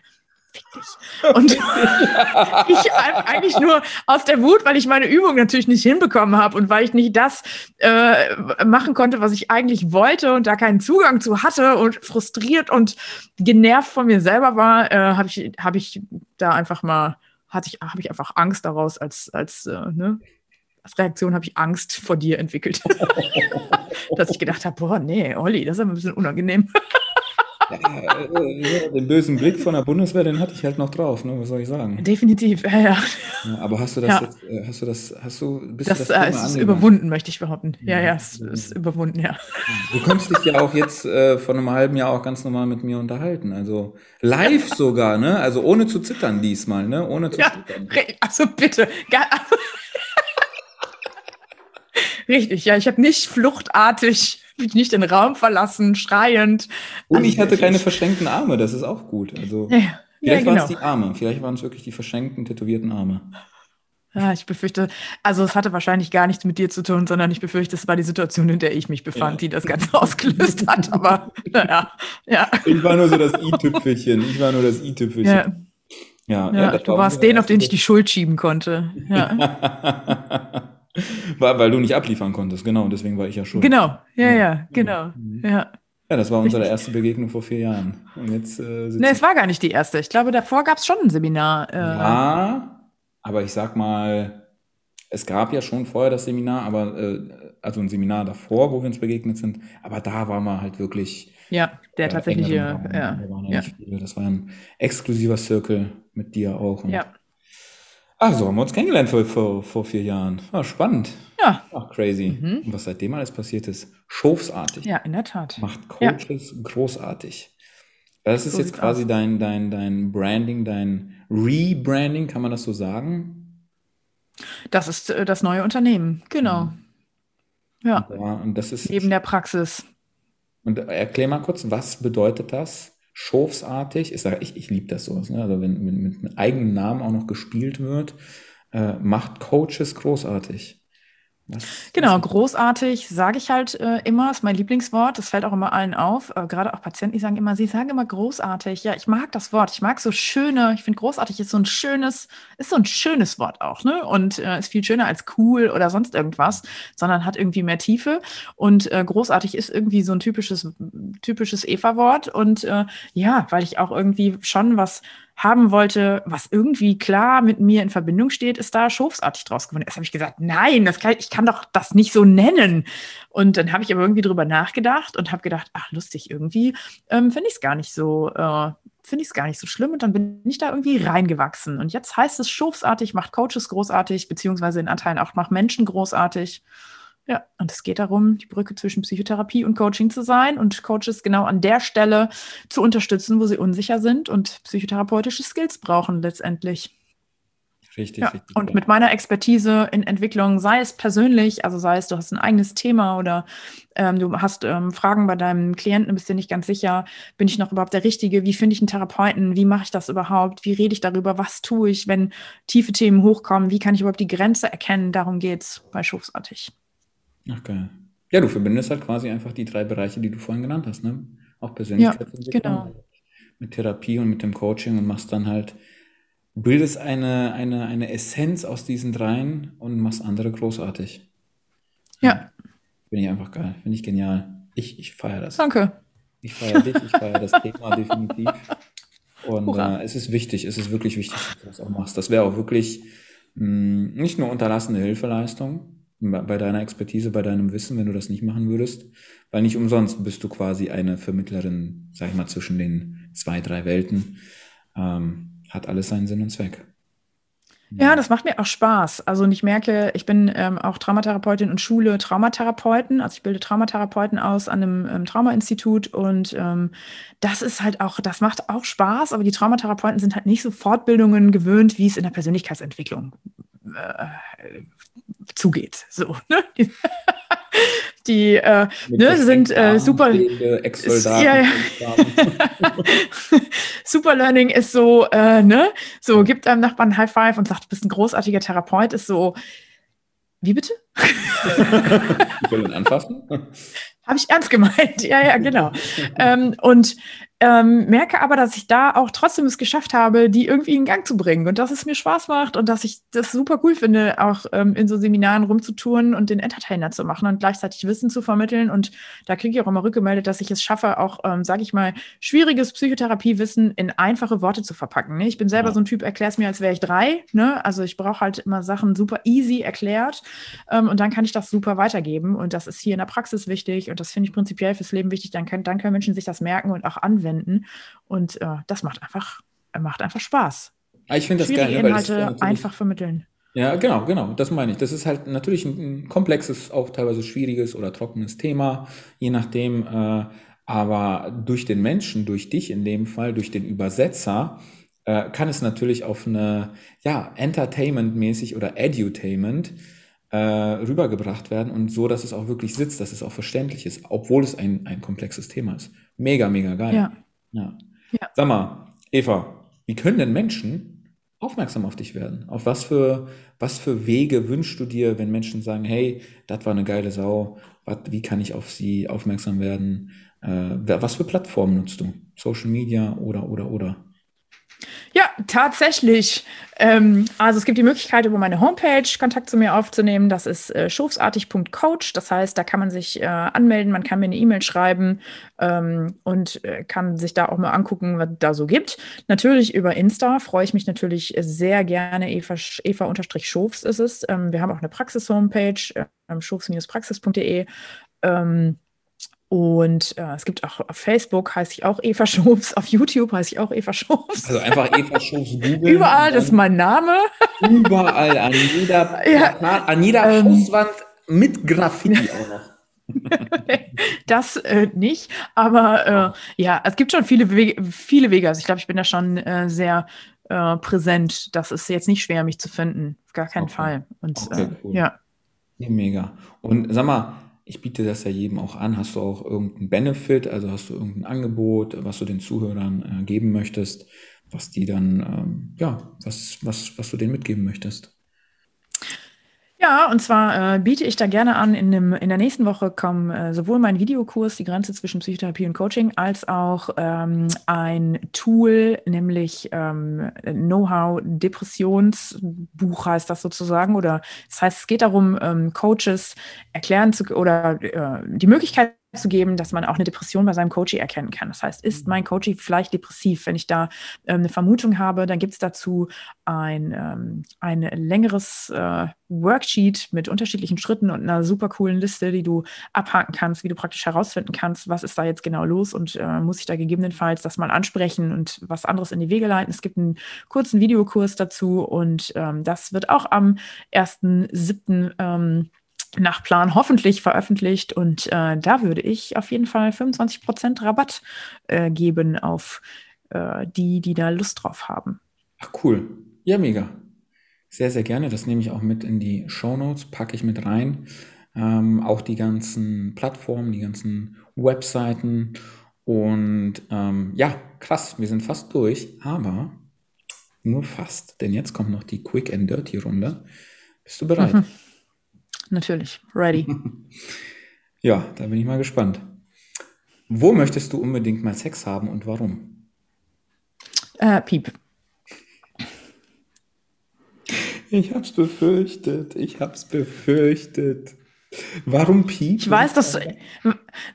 B: fick dich. Und ich eigentlich nur aus der Wut, weil ich meine Übung natürlich nicht hinbekommen habe und weil ich nicht das äh, machen konnte, was ich eigentlich wollte und da keinen Zugang zu hatte und frustriert und genervt von mir selber war, äh, habe ich, hab ich da einfach mal, hatte ich, habe ich einfach Angst daraus als, als, äh, ne? Als Reaktion habe ich Angst vor dir entwickelt. Dass ich gedacht habe, boah, nee, Olli, das ist ein bisschen unangenehm.
A: Ja, äh, den bösen Blick von der Bundeswehr, den hatte ich halt noch drauf, ne? Was soll ich sagen?
B: Definitiv, ja, ja.
A: ja aber hast du das ja. jetzt, äh, hast du das, hast du,
B: bist das, du das äh, ist überwunden, möchte ich behaupten. Ja, ja, es ist überwunden, ja.
A: Du kannst dich ja auch jetzt äh, von einem halben Jahr auch ganz normal mit mir unterhalten. Also live sogar, ne? Also ohne zu zittern diesmal, ne? Ohne zu
B: ja,
A: zittern.
B: Also bitte. Richtig, ja, ich habe nicht fluchtartig mich nicht den Raum verlassen, schreiend.
A: Und also ich hatte keine verschränkten Arme, das ist auch gut. Also ja, vielleicht ja, genau. waren es die Arme, vielleicht waren es wirklich die verschränkten, tätowierten Arme.
B: Ja, ich befürchte, also es hatte wahrscheinlich gar nichts mit dir zu tun, sondern ich befürchte, es war die Situation, in der ich mich befand, ja. die das Ganze ausgelöst hat. Aber naja, ja.
A: Ich war nur so das i-Tüpfelchen. Ich war nur das i-Tüpfelchen.
B: Ja. Ja, ja, du warst den, auf den ich die Schuld schieben konnte. Ja.
A: War, weil du nicht abliefern konntest, genau, deswegen war ich ja schon.
B: Genau, ja, ja, genau. Mhm. Ja.
A: Ja, das war unsere erste Begegnung vor vier Jahren. Und jetzt, äh,
B: nee, es war gar nicht die erste. Ich glaube, davor gab es schon ein Seminar.
A: Äh. Ja, aber ich sag mal, es gab ja schon vorher das Seminar, aber äh, also ein Seminar davor, wo wir uns begegnet sind, aber da waren wir halt wirklich.
B: Ja, der äh, tatsächliche, ja.
A: ja. Das war ein exklusiver Circle mit dir auch.
B: ja.
A: Ach, so haben wir uns kennengelernt vor, vor, vor vier Jahren. Ah, spannend.
B: Ja.
A: Ach, crazy. Mhm. Und was seitdem alles passiert ist, schofsartig.
B: Ja, in der Tat.
A: Macht Coaches ja. großartig. Das ist so jetzt quasi dein, dein, dein Branding, dein Rebranding, kann man das so sagen?
B: Das ist äh, das neue Unternehmen, genau. Mhm. Ja.
A: ja. Und das ist.
B: Neben der Praxis.
A: Und erklär mal kurz, was bedeutet das? Schofsartig. Ich sage, ich, ich liebe das sowas. Ne? Also wenn, wenn mit einem eigenen Namen auch noch gespielt wird, äh, macht Coaches großartig.
B: Genau, großartig sage ich halt äh, immer, ist mein Lieblingswort. Das fällt auch immer allen auf. Äh, Gerade auch Patienten, die sagen immer, sie sagen immer großartig. Ja, ich mag das Wort. Ich mag so schöne. Ich finde großartig ist so ein schönes, ist so ein schönes Wort auch, ne? Und äh, ist viel schöner als cool oder sonst irgendwas, sondern hat irgendwie mehr Tiefe. Und äh, großartig ist irgendwie so ein typisches, typisches Eva-Wort. Und äh, ja, weil ich auch irgendwie schon was haben wollte, was irgendwie klar mit mir in Verbindung steht, ist da schofsartig draus geworden. Erst habe ich gesagt, nein, das kann, ich kann doch das nicht so nennen. Und dann habe ich aber irgendwie drüber nachgedacht und habe gedacht, ach lustig, irgendwie ähm, finde ich es gar nicht so, äh, finde ich es gar nicht so schlimm. Und dann bin ich da irgendwie reingewachsen. Und jetzt heißt es schofsartig, macht Coaches großartig, beziehungsweise in Anteilen auch macht Menschen großartig. Ja, und es geht darum, die Brücke zwischen Psychotherapie und Coaching zu sein und Coaches genau an der Stelle zu unterstützen, wo sie unsicher sind und psychotherapeutische Skills brauchen letztendlich.
A: Richtig,
B: ja.
A: richtig.
B: Und mit meiner Expertise in Entwicklung, sei es persönlich, also sei es, du hast ein eigenes Thema oder ähm, du hast ähm, Fragen bei deinem Klienten, bist dir nicht ganz sicher, bin ich noch überhaupt der Richtige? Wie finde ich einen Therapeuten? Wie mache ich das überhaupt? Wie rede ich darüber? Was tue ich, wenn tiefe Themen hochkommen? Wie kann ich überhaupt die Grenze erkennen? Darum geht es bei Schufsartig.
A: Ach geil. Ja, du verbindest halt quasi einfach die drei Bereiche, die du vorhin genannt hast, ne? Auch Persönlichkeitsentwicklung
B: ja, genau.
A: mit Therapie und mit dem Coaching und machst dann halt, bildest eine, eine, eine Essenz aus diesen dreien und machst andere großartig.
B: Ja.
A: Finde ich einfach geil. Finde ich genial. Ich, ich feiere das.
B: Danke.
A: Ich feiere dich, ich feiere das Thema definitiv. Und äh, es ist wichtig, es ist wirklich wichtig, dass du das auch machst. Das wäre auch wirklich mh, hm, nicht nur unterlassene Hilfeleistung, bei deiner Expertise, bei deinem Wissen, wenn du das nicht machen würdest. Weil nicht umsonst bist du quasi eine Vermittlerin, sag ich mal, zwischen den zwei, drei Welten. Ähm, hat alles seinen Sinn und Zweck.
B: Ja, das macht mir auch Spaß. Also ich merke, ich bin ähm, auch Traumatherapeutin und schule Traumatherapeuten. Also ich bilde Traumatherapeuten aus an einem ähm, Traumainstitut und ähm, das ist halt auch, das macht auch Spaß, aber die Traumatherapeuten sind halt nicht so Fortbildungen gewöhnt, wie es in der Persönlichkeitsentwicklung äh, zugeht. So, ne? Die äh, ne, sind äh, super. Ja, ja. super Learning ist so, äh, ne, so gibt einem Nachbarn ein High Five und sagt, du bist ein großartiger Therapeut, ist so, wie bitte?
A: Ich will ihn anfassen.
B: Habe ich ernst gemeint, ja, ja, genau. ähm, und ähm, merke aber, dass ich da auch trotzdem es geschafft habe, die irgendwie in Gang zu bringen und dass es mir Spaß macht und dass ich das super cool finde, auch ähm, in so Seminaren rumzutouren und den Entertainer zu machen und gleichzeitig Wissen zu vermitteln. Und da kriege ich auch immer rückgemeldet, dass ich es schaffe, auch, ähm, sage ich mal, schwieriges Psychotherapiewissen in einfache Worte zu verpacken. Ne? Ich bin selber ja. so ein Typ, erklär es mir, als wäre ich drei. Ne? Also ich brauche halt immer Sachen super easy erklärt ähm, und dann kann ich das super weitergeben. Und das ist hier in der Praxis wichtig und das finde ich prinzipiell fürs Leben wichtig. Dann, können, dann können Menschen sich das merken und auch anwenden. Und äh, das macht einfach, macht einfach Spaß.
A: Ah, ich finde das
B: geil. Ne? Inhalte einfach vermitteln.
A: Ja, genau, genau, das meine ich. Das ist halt natürlich ein, ein komplexes, auch teilweise schwieriges oder trockenes Thema, je nachdem. Äh, aber durch den Menschen, durch dich in dem Fall, durch den Übersetzer, äh, kann es natürlich auf eine, ja, Entertainment-mäßig oder Edutainment äh, rübergebracht werden und so, dass es auch wirklich sitzt, dass es auch verständlich ist, obwohl es ein, ein komplexes Thema ist. Mega, mega geil.
B: Ja.
A: Ja. ja. Sag mal, Eva, wie können denn Menschen aufmerksam auf dich werden? Auf was für, was für Wege wünschst du dir, wenn Menschen sagen, hey, das war eine geile Sau, wat, wie kann ich auf sie aufmerksam werden? Äh, was für Plattformen nutzt du? Social Media oder, oder, oder?
B: Ja, tatsächlich. Ähm, also es gibt die Möglichkeit, über meine Homepage Kontakt zu mir aufzunehmen. Das ist äh, schofsartig.coach. Das heißt, da kann man sich äh, anmelden, man kann mir eine E-Mail schreiben ähm, und äh, kann sich da auch mal angucken, was da so gibt. Natürlich über Insta freue ich mich natürlich sehr gerne. Eva, Eva-Schofs ist es. Ähm, wir haben auch eine Praxis-Homepage, äh, schofs-praxis.de. Ähm, und äh, es gibt auch auf Facebook heiße ich auch Eva Schofs, auf YouTube heiße ich auch Eva Schofs.
A: Also einfach Eva Schofs googeln.
B: Überall, das ist mein Name.
A: Überall, an jeder, ja, an jeder ähm, Hauswand mit Graffiti auch noch.
B: das äh, nicht, aber äh, ja, es gibt schon viele Wege, viele Wege. Also ich glaube, ich bin da schon äh, sehr äh, präsent. Das ist jetzt nicht schwer, mich zu finden. Auf gar keinen okay. Fall. Und okay, äh, cool. ja.
A: Mega. Und sag mal, ich biete das ja jedem auch an. Hast du auch irgendeinen Benefit, also hast du irgendein Angebot, was du den Zuhörern äh, geben möchtest, was die dann, ähm, ja, was, was, was du denen mitgeben möchtest?
B: Ja, und zwar äh, biete ich da gerne an, in, dem, in der nächsten Woche kommen äh, sowohl mein Videokurs, die Grenze zwischen Psychotherapie und Coaching, als auch ähm, ein Tool, nämlich ähm, Know-how Depressionsbuch heißt das sozusagen. Oder das heißt, es geht darum, ähm, Coaches erklären zu oder äh, die Möglichkeit zu geben, dass man auch eine Depression bei seinem Coachie erkennen kann. Das heißt, ist mein Coachie vielleicht depressiv? Wenn ich da ähm, eine Vermutung habe, dann gibt es dazu ein, ähm, ein längeres äh, Worksheet mit unterschiedlichen Schritten und einer super coolen Liste, die du abhaken kannst, wie du praktisch herausfinden kannst, was ist da jetzt genau los und äh, muss ich da gegebenenfalls das mal ansprechen und was anderes in die Wege leiten. Es gibt einen kurzen Videokurs dazu und ähm, das wird auch am 1.7. Ähm, nach Plan hoffentlich veröffentlicht. Und äh, da würde ich auf jeden Fall 25% Rabatt äh, geben auf äh, die, die da Lust drauf haben.
A: Ach cool. Ja, mega. Sehr, sehr gerne. Das nehme ich auch mit in die Show Notes, packe ich mit rein. Ähm, auch die ganzen Plattformen, die ganzen Webseiten. Und ähm, ja, krass, wir sind fast durch, aber nur fast, denn jetzt kommt noch die Quick and Dirty Runde. Bist du bereit? Mhm.
B: Natürlich, ready.
A: ja, da bin ich mal gespannt. Wo möchtest du unbedingt mal Sex haben und warum?
B: Äh, Piep.
A: Ich hab's befürchtet, ich hab's befürchtet. Warum Piep?
B: Ich weiß, dass,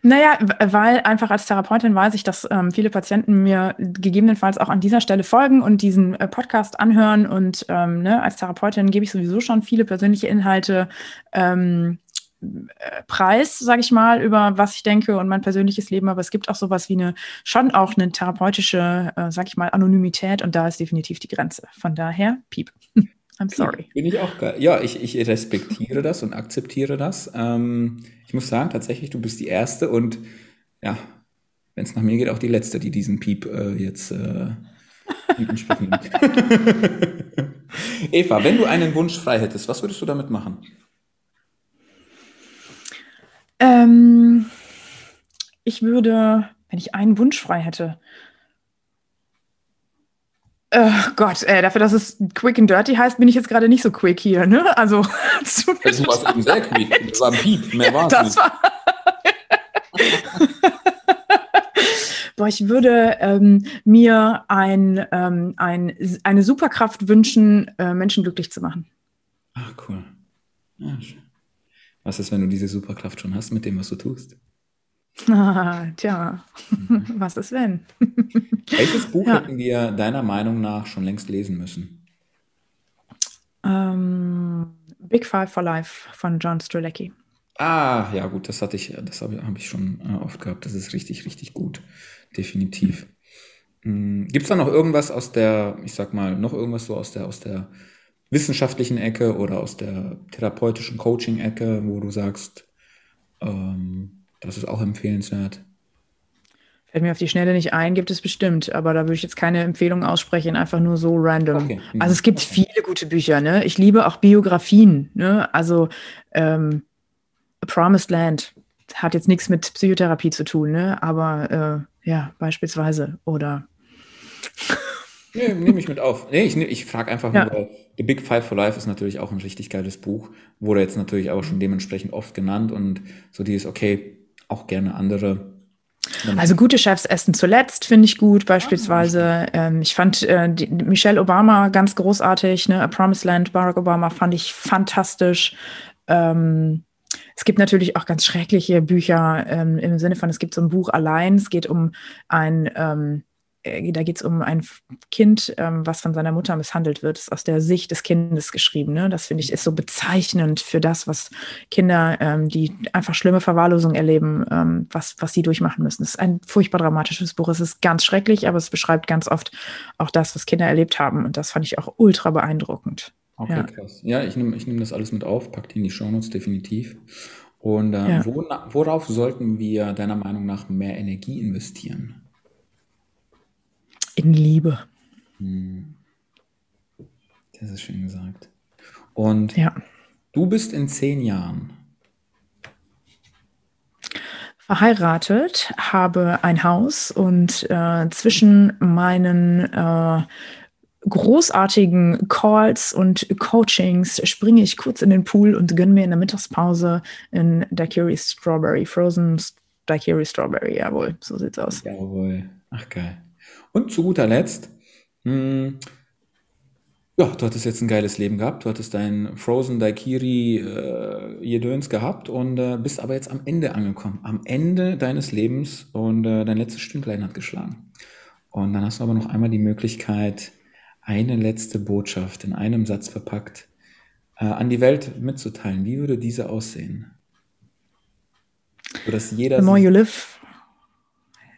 B: naja, weil einfach als Therapeutin weiß ich, dass ähm, viele Patienten mir gegebenenfalls auch an dieser Stelle folgen und diesen äh, Podcast anhören. Und ähm, ne, als Therapeutin gebe ich sowieso schon viele persönliche Inhalte ähm, äh, Preis, sage ich mal, über was ich denke und mein persönliches Leben. Aber es gibt auch sowas wie eine, schon auch eine therapeutische, äh, sage ich mal, Anonymität. Und da ist definitiv die Grenze. Von daher, Piep. I'm sorry.
A: Bin ich auch. Ja, ich, ich respektiere das und akzeptiere das. Ähm, ich muss sagen, tatsächlich, du bist die Erste und ja, wenn es nach mir geht, auch die Letzte, die diesen Piep äh, jetzt äh, Eva, wenn du einen Wunsch frei hättest, was würdest du damit machen?
B: Ähm, ich würde, wenn ich einen Wunsch frei hätte, Oh Gott, ey, dafür, dass es quick and dirty heißt, bin ich jetzt gerade nicht so quick hier, ne?
A: Also, du warst eben sehr quick. Das war ein Piep, mehr war es
B: das nicht. War Boah, ich würde ähm, mir ein, ähm, ein, eine Superkraft wünschen, äh, Menschen glücklich zu machen.
A: Ach, cool. Ja, was ist, wenn du diese Superkraft schon hast mit dem, was du tust?
B: Ah, tja, mhm. was ist wenn?
A: Welches Buch ja. hätten wir deiner Meinung nach schon längst lesen müssen?
B: Ähm, Big Five for Life von John Strzelecki.
A: Ah, ja gut, das hatte ich, das habe hab ich schon äh, oft gehabt. Das ist richtig, richtig gut. Definitiv. Mhm. Gibt es da noch irgendwas aus der, ich sag mal, noch irgendwas so aus der, aus der wissenschaftlichen Ecke oder aus der therapeutischen Coaching-Ecke, wo du sagst, ähm, das ist auch empfehlenswert?
B: Fällt mir auf die Schnelle nicht ein, gibt es bestimmt, aber da würde ich jetzt keine Empfehlung aussprechen, einfach nur so random. Okay. Mhm. Also es gibt okay. viele gute Bücher, ne? Ich liebe auch Biografien, ne? Also ähm, A Promised Land hat jetzt nichts mit Psychotherapie zu tun, ne? Aber äh, ja, beispielsweise. Oder
A: Nee, nehme ich mit auf. Nee, ich, ich frage einfach ja. nur, The Big Five for Life ist natürlich auch ein richtig geiles Buch. Wurde jetzt natürlich auch schon dementsprechend oft genannt und so die ist okay, auch gerne andere
B: also gute Chefs essen zuletzt, finde ich gut. Beispielsweise, ähm, ich fand äh, die, Michelle Obama ganz großartig, ne? A Promised Land, Barack Obama fand ich fantastisch. Ähm, es gibt natürlich auch ganz schreckliche Bücher ähm, im Sinne von, es gibt so ein Buch allein, es geht um ein ähm, äh, da geht es um ein Kind, ähm, was von seiner Mutter misshandelt wird, ist aus der Sicht des Kindes geschrieben. Ne? Das finde ich ist so bezeichnend für das, was Kinder, ähm, die einfach schlimme Verwahrlosung erleben, ähm, was, was sie durchmachen müssen. Es ist ein furchtbar dramatisches Buch. Es ist ganz schrecklich, aber es beschreibt ganz oft auch das, was Kinder erlebt haben. Und das fand ich auch ultra beeindruckend.
A: Okay, ja. krass. Ja, ich nehme ich nehm das alles mit auf, pack die in die Shownotes definitiv. Und äh, ja. wo, worauf sollten wir deiner Meinung nach mehr Energie investieren?
B: In Liebe.
A: Hm. Das ist schön gesagt. Und ja. du bist in zehn Jahren
B: verheiratet, habe ein Haus und äh, zwischen meinen äh, großartigen Calls und Coachings springe ich kurz in den Pool und gönne mir in der Mittagspause in Daiquiri Strawberry, Frozen Daiquiri Strawberry, jawohl, so sieht's aus.
A: Jawohl, ach geil. Und zu guter Letzt, mh, hm, ja, du hattest jetzt ein geiles Leben gehabt, du hattest dein Frozen Daikiri äh, Jedöns gehabt und äh, bist aber jetzt am Ende angekommen, am Ende deines Lebens und äh, dein letztes Stündlein hat geschlagen. Und dann hast du aber noch einmal die Möglichkeit, eine letzte Botschaft in einem Satz verpackt äh, an die Welt mitzuteilen. Wie würde diese aussehen?
B: Sodass jeder. The more you live,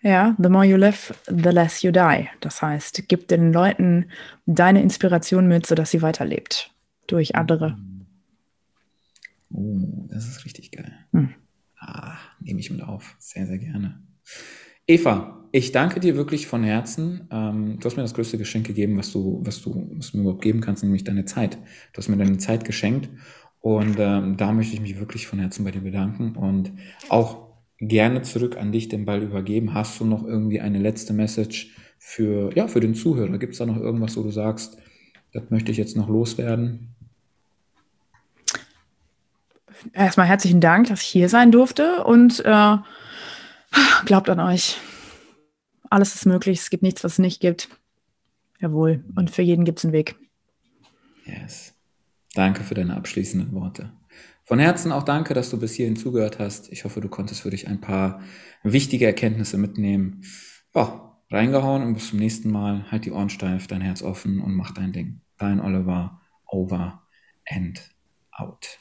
B: ja, the more you live, the less you die. Das heißt, gib den Leuten deine Inspiration mit, sodass sie weiterlebt. Durch andere.
A: Oh, das ist richtig geil. Hm. Ah, nehme ich mit auf. Sehr, sehr gerne. Eva, ich danke dir wirklich von Herzen. Ähm, du hast mir das größte Geschenk gegeben, was du, was du, was du mir überhaupt geben kannst, nämlich deine Zeit. Du hast mir deine Zeit geschenkt. Und ähm, da möchte ich mich wirklich von Herzen bei dir bedanken und auch gerne zurück an dich den Ball übergeben. Hast du noch irgendwie eine letzte Message für, ja, für den Zuhörer? Gibt es da noch irgendwas, wo du sagst, das möchte ich jetzt noch loswerden?
B: Erstmal herzlichen Dank, dass ich hier sein durfte und äh, glaubt an euch. Alles ist möglich, es gibt nichts, was es nicht gibt. Jawohl, und für jeden gibt es einen Weg.
A: Yes. Danke für deine abschließenden Worte. Von Herzen auch danke, dass du bis hierhin zugehört hast. Ich hoffe, du konntest für dich ein paar wichtige Erkenntnisse mitnehmen. Ja, reingehauen und bis zum nächsten Mal. Halt die Ohren steif, dein Herz offen und mach dein Ding. Dein Oliver, over and out.